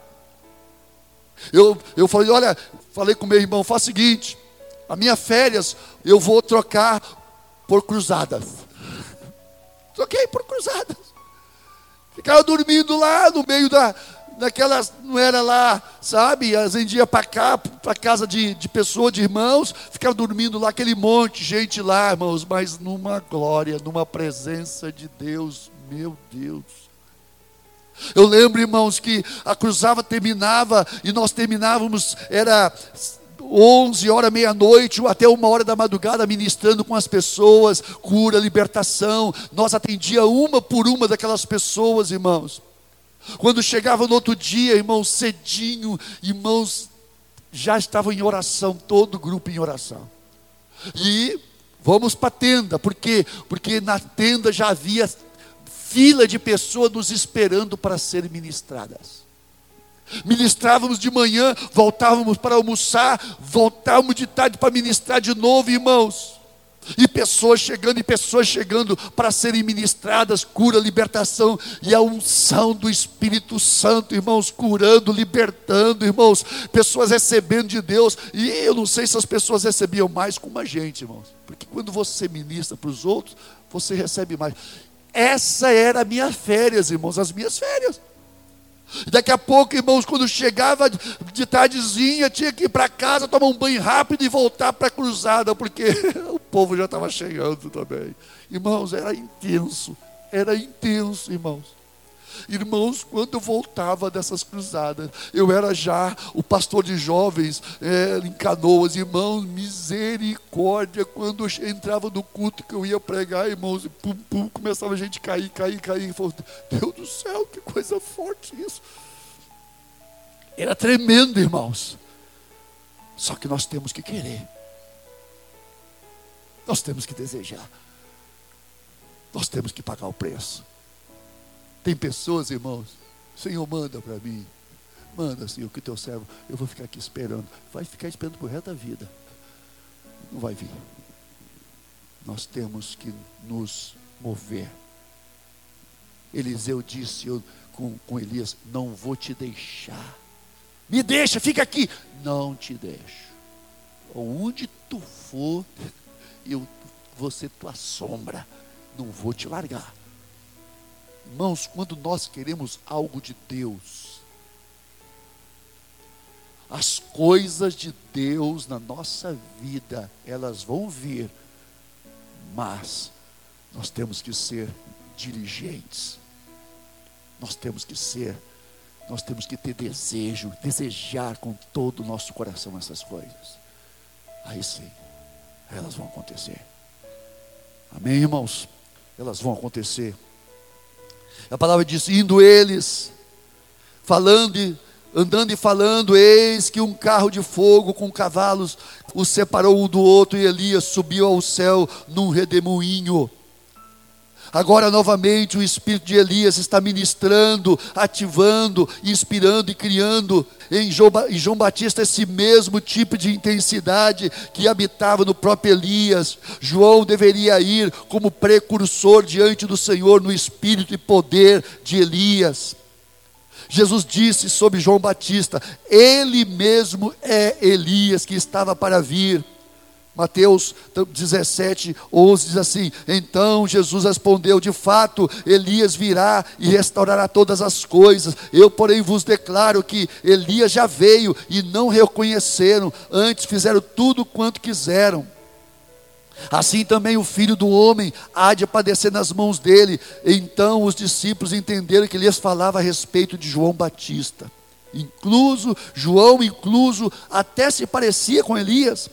Eu, eu falei, olha, falei com meu irmão, faz o seguinte, a minha férias eu vou trocar por cruzadas. <laughs> Troquei por cruzadas. Ficava dormindo lá no meio da, naquelas, não era lá, sabe? Às vezes ia para cá, para casa de, de pessoa, de irmãos, ficava dormindo lá, aquele monte de gente lá, irmãos, mas numa glória, numa presença de Deus, meu Deus. Eu lembro, irmãos, que a cruzava terminava e nós terminávamos, era 11 horas, meia-noite, até uma hora da madrugada, ministrando com as pessoas, cura, libertação. Nós atendia uma por uma daquelas pessoas, irmãos. Quando chegava no outro dia, irmãos, cedinho, irmãos, já estavam em oração, todo o grupo em oração. E vamos para a tenda, por quê? Porque na tenda já havia fila de pessoas nos esperando para serem ministradas. Ministrávamos de manhã, voltávamos para almoçar, voltávamos de tarde para ministrar de novo, irmãos. E pessoas chegando, e pessoas chegando para serem ministradas, cura, libertação, e a unção do Espírito Santo, irmãos, curando, libertando, irmãos, pessoas recebendo de Deus, e eu não sei se as pessoas recebiam mais como a gente, irmãos, porque quando você ministra para os outros, você recebe mais. Essa era a minha férias, irmãos, as minhas férias. Daqui a pouco, irmãos, quando chegava de tardezinha, tinha que ir para casa, tomar um banho rápido e voltar para a cruzada, porque <laughs> povo já estava chegando também. Irmãos, era intenso, era intenso, irmãos. Irmãos, quando eu voltava dessas cruzadas, eu era já o pastor de jovens é, em canoas, irmãos, misericórdia. Quando eu entrava no culto que eu ia pregar, irmãos, pum, pum, começava a gente cair, cair, cair. Falei, Deus do céu, que coisa forte isso. Era tremendo, irmãos. Só que nós temos que querer. Nós temos que desejar. Nós temos que pagar o preço. Tem pessoas, irmãos, Senhor, manda para mim. Manda, Senhor, que teu servo, eu vou ficar aqui esperando. Vai ficar esperando por resto da vida. Não vai vir. Nós temos que nos mover. Eliseu disse eu, com, com Elias: Não vou te deixar. Me deixa, fica aqui. Não te deixo. Onde tu for, eu vou ser tua sombra. Não vou te largar. Irmãos, quando nós queremos algo de Deus, as coisas de Deus na nossa vida, elas vão vir, mas nós temos que ser diligentes, nós temos que ser, nós temos que ter desejo, desejar com todo o nosso coração essas coisas. Aí sim, elas vão acontecer. Amém, irmãos? Elas vão acontecer. A palavra diz: indo eles, falando andando e falando, eis que um carro de fogo com cavalos os separou um do outro, e Elias subiu ao céu num redemoinho. Agora, novamente, o espírito de Elias está ministrando, ativando, inspirando e criando em João Batista esse mesmo tipo de intensidade que habitava no próprio Elias. João deveria ir como precursor diante do Senhor no espírito e poder de Elias. Jesus disse sobre João Batista: Ele mesmo é Elias que estava para vir. Mateus 17, 11 diz assim: Então Jesus respondeu: De fato, Elias virá e restaurará todas as coisas. Eu, porém, vos declaro que Elias já veio e não reconheceram, antes fizeram tudo quanto quiseram. Assim também o filho do homem há de padecer nas mãos dele. Então os discípulos entenderam que Elias falava a respeito de João Batista. Incluso, João, incluso, até se parecia com Elias.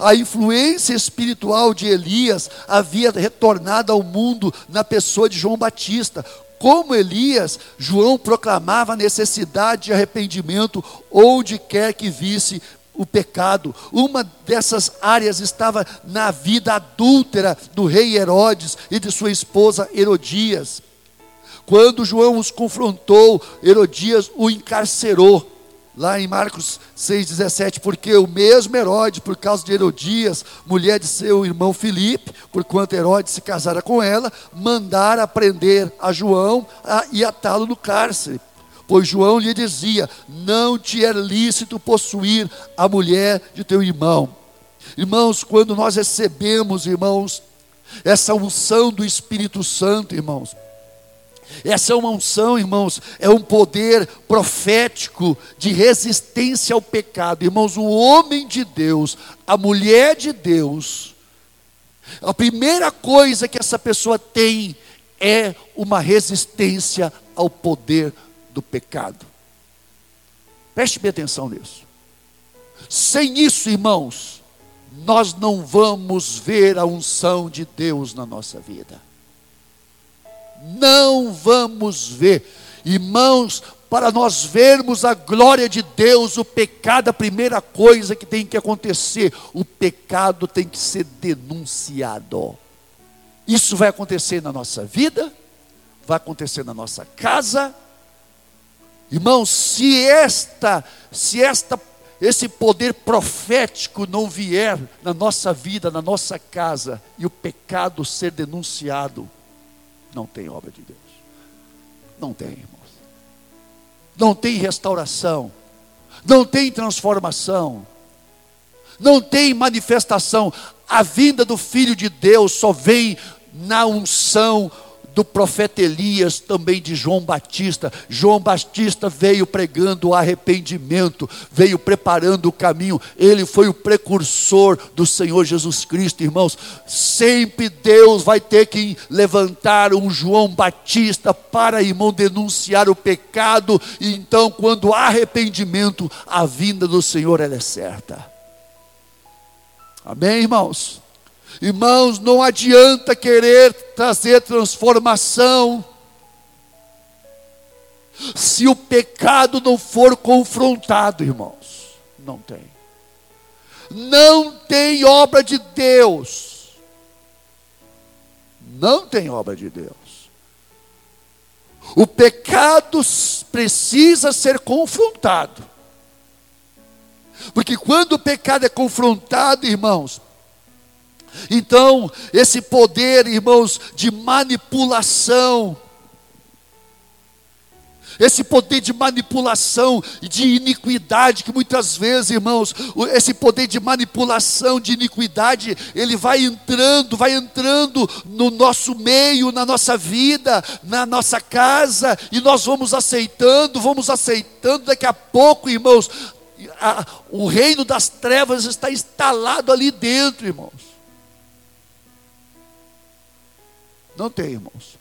A influência espiritual de Elias havia retornado ao mundo na pessoa de João Batista. Como Elias, João proclamava a necessidade de arrependimento onde quer que visse o pecado. Uma dessas áreas estava na vida adúltera do rei Herodes e de sua esposa Herodias. Quando João os confrontou, Herodias o encarcerou lá em Marcos 6,17, porque o mesmo Herodes, por causa de Herodias, mulher de seu irmão Filipe, porquanto Herodes se casara com ela, mandara prender a João a, e atá-lo no cárcere. Pois João lhe dizia: Não te é lícito possuir a mulher de teu irmão. Irmãos, quando nós recebemos, irmãos, essa unção do Espírito Santo, irmãos, essa é uma unção, irmãos, é um poder profético de resistência ao pecado. Irmãos, o homem de Deus, a mulher de Deus, a primeira coisa que essa pessoa tem é uma resistência ao poder do pecado. Preste bem atenção nisso. Sem isso, irmãos, nós não vamos ver a unção de Deus na nossa vida não vamos ver. Irmãos, para nós vermos a glória de Deus, o pecado, a primeira coisa que tem que acontecer, o pecado tem que ser denunciado. Isso vai acontecer na nossa vida, vai acontecer na nossa casa. Irmãos, se esta, se esta esse poder profético não vier na nossa vida, na nossa casa, e o pecado ser denunciado, não tem obra de Deus. Não tem, irmãos. Não tem restauração. Não tem transformação. Não tem manifestação. A vinda do Filho de Deus só vem na unção do profeta Elias, também de João Batista. João Batista veio pregando o arrependimento, veio preparando o caminho. Ele foi o precursor do Senhor Jesus Cristo, irmãos. Sempre Deus vai ter que levantar um João Batista para, irmão, denunciar o pecado. E então, quando há arrependimento, a vinda do Senhor ela é certa. Amém, irmãos? Irmãos, não adianta querer trazer transformação, se o pecado não for confrontado, irmãos. Não tem. Não tem obra de Deus. Não tem obra de Deus. O pecado precisa ser confrontado. Porque quando o pecado é confrontado, irmãos, então, esse poder, irmãos, de manipulação, esse poder de manipulação e de iniquidade, que muitas vezes, irmãos, esse poder de manipulação, de iniquidade, ele vai entrando, vai entrando no nosso meio, na nossa vida, na nossa casa, e nós vamos aceitando, vamos aceitando, daqui a pouco, irmãos, a, o reino das trevas está instalado ali dentro, irmãos. Não tem, irmãos.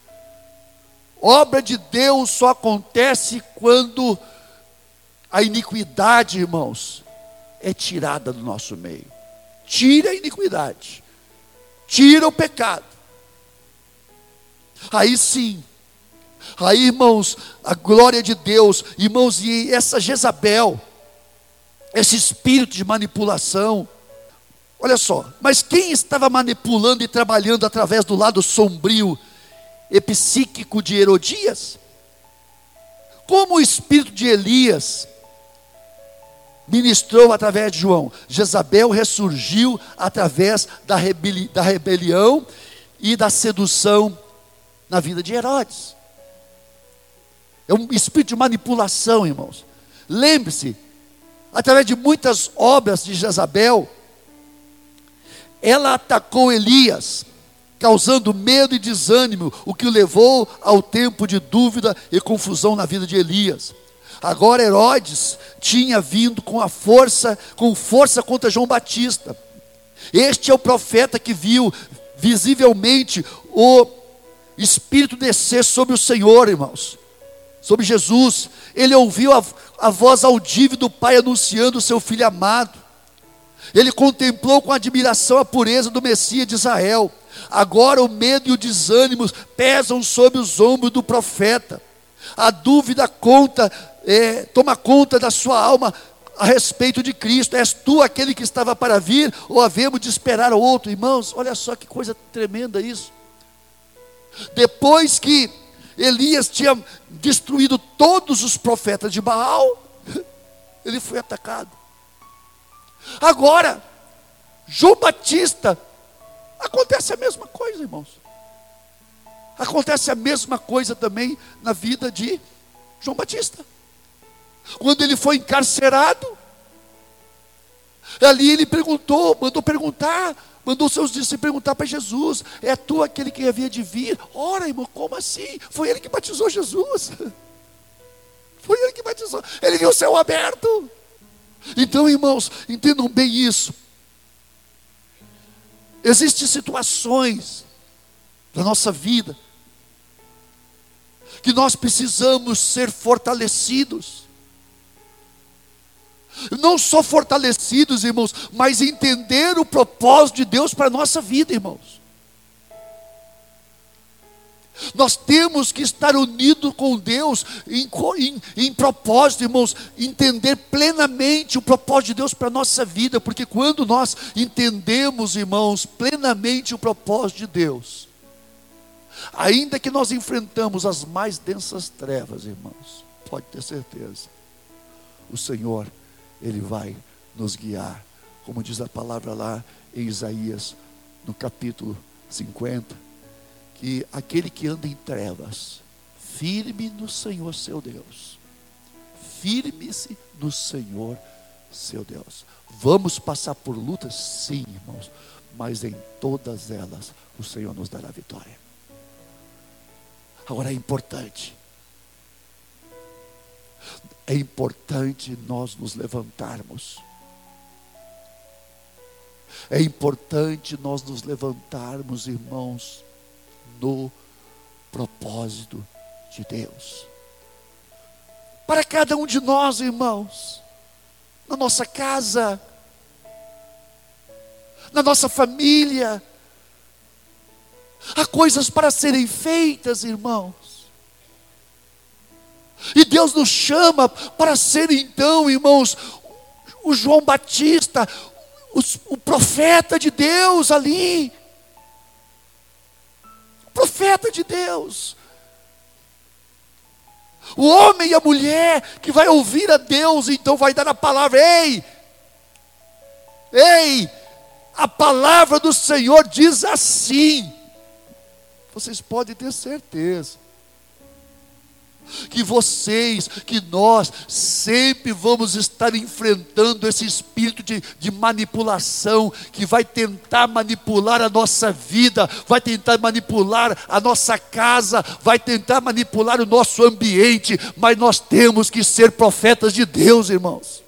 Obra de Deus só acontece quando a iniquidade, irmãos, é tirada do nosso meio. Tira a iniquidade, tira o pecado. Aí sim, aí irmãos, a glória de Deus, irmãos, e essa Jezabel, esse espírito de manipulação, Olha só, mas quem estava manipulando e trabalhando através do lado sombrio e psíquico de Herodias? Como o espírito de Elias ministrou através de João, Jezabel ressurgiu através da, rebeli da rebelião e da sedução na vida de Herodes. É um espírito de manipulação, irmãos. Lembre-se, através de muitas obras de Jezabel, ela atacou Elias, causando medo e desânimo, o que o levou ao tempo de dúvida e confusão na vida de Elias. Agora Herodes tinha vindo com a força, com força contra João Batista. Este é o profeta que viu visivelmente o Espírito descer sobre o Senhor, irmãos, sobre Jesus. Ele ouviu a, a voz audível do Pai anunciando o seu filho amado. Ele contemplou com admiração a pureza do Messias de Israel. Agora o medo e o desânimo pesam sobre os ombros do profeta. A dúvida conta, é, toma conta da sua alma a respeito de Cristo. És tu aquele que estava para vir, ou havemos de esperar outro? Irmãos, olha só que coisa tremenda isso. Depois que Elias tinha destruído todos os profetas de Baal, <laughs> ele foi atacado. Agora, João Batista, acontece a mesma coisa, irmãos. Acontece a mesma coisa também na vida de João Batista. Quando ele foi encarcerado, ali ele perguntou, mandou perguntar, mandou seus discípulos perguntar para Jesus: É tu aquele que havia de vir? Ora, irmão, como assim? Foi ele que batizou Jesus. <laughs> Foi ele que batizou. Ele viu o céu aberto. Então, irmãos, entendam bem isso. Existem situações da nossa vida que nós precisamos ser fortalecidos. Não só fortalecidos, irmãos, mas entender o propósito de Deus para a nossa vida, irmãos. Nós temos que estar unidos com Deus em, em, em, propósito, irmãos, entender plenamente o propósito de Deus para a nossa vida, porque quando nós entendemos, irmãos, plenamente o propósito de Deus, ainda que nós enfrentamos as mais densas trevas, irmãos, pode ter certeza, o Senhor, Ele vai nos guiar, como diz a palavra lá em Isaías, no capítulo 50 que aquele que anda em trevas, firme no Senhor seu Deus. Firme-se no Senhor seu Deus. Vamos passar por lutas? Sim, irmãos, mas em todas elas o Senhor nos dará vitória. Agora é importante, é importante nós nos levantarmos. É importante nós nos levantarmos, irmãos, no propósito de Deus. Para cada um de nós, irmãos, na nossa casa, na nossa família, há coisas para serem feitas, irmãos. E Deus nos chama para ser então, irmãos, o João Batista, o, o profeta de Deus ali profeta de Deus. O homem e a mulher que vai ouvir a Deus, então vai dar a palavra: ei, ei, a palavra do Senhor diz assim. Vocês podem ter certeza que vocês, que nós, sempre vamos estar enfrentando esse espírito de, de manipulação que vai tentar manipular a nossa vida, vai tentar manipular a nossa casa, vai tentar manipular o nosso ambiente, mas nós temos que ser profetas de Deus, irmãos.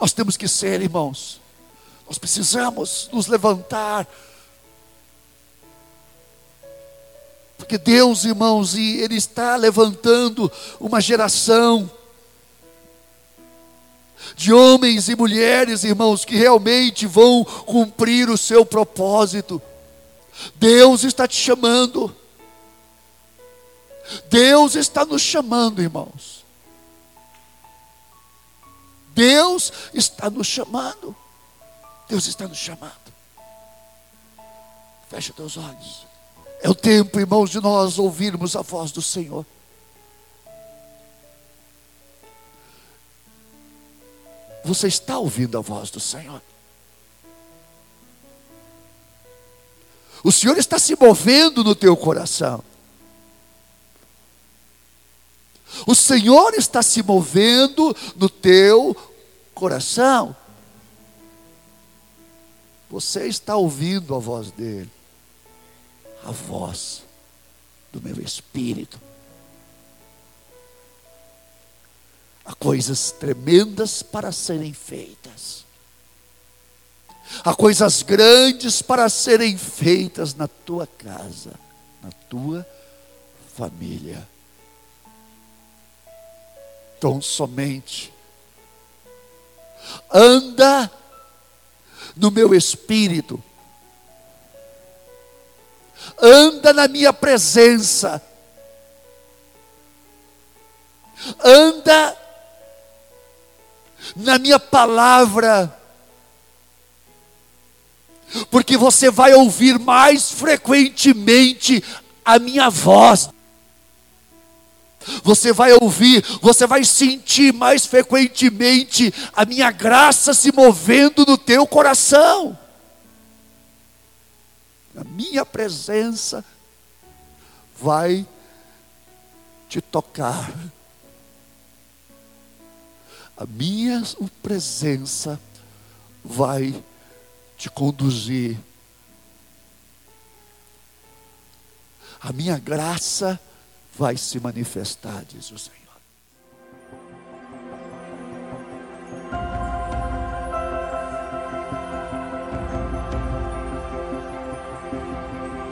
Nós temos que ser, irmãos. Nós precisamos nos levantar Porque Deus, irmãos, Ele está levantando uma geração de homens e mulheres, irmãos, que realmente vão cumprir o seu propósito. Deus está te chamando. Deus está nos chamando, irmãos. Deus está nos chamando. Deus está nos chamando. Fecha teus olhos. É o tempo, irmãos, de nós ouvirmos a voz do Senhor. Você está ouvindo a voz do Senhor? O Senhor está se movendo no teu coração. O Senhor está se movendo no teu coração. Você está ouvindo a voz dele, a voz do meu espírito. Há coisas tremendas para serem feitas. Há coisas grandes para serem feitas na tua casa, na tua família. Então somente anda no meu espírito, anda na minha presença, anda na minha palavra, porque você vai ouvir mais frequentemente a minha voz. Você vai ouvir, você vai sentir mais frequentemente a minha graça se movendo no teu coração. A minha presença vai te tocar. A minha presença vai te conduzir. A minha graça vai se manifestar, diz o Senhor.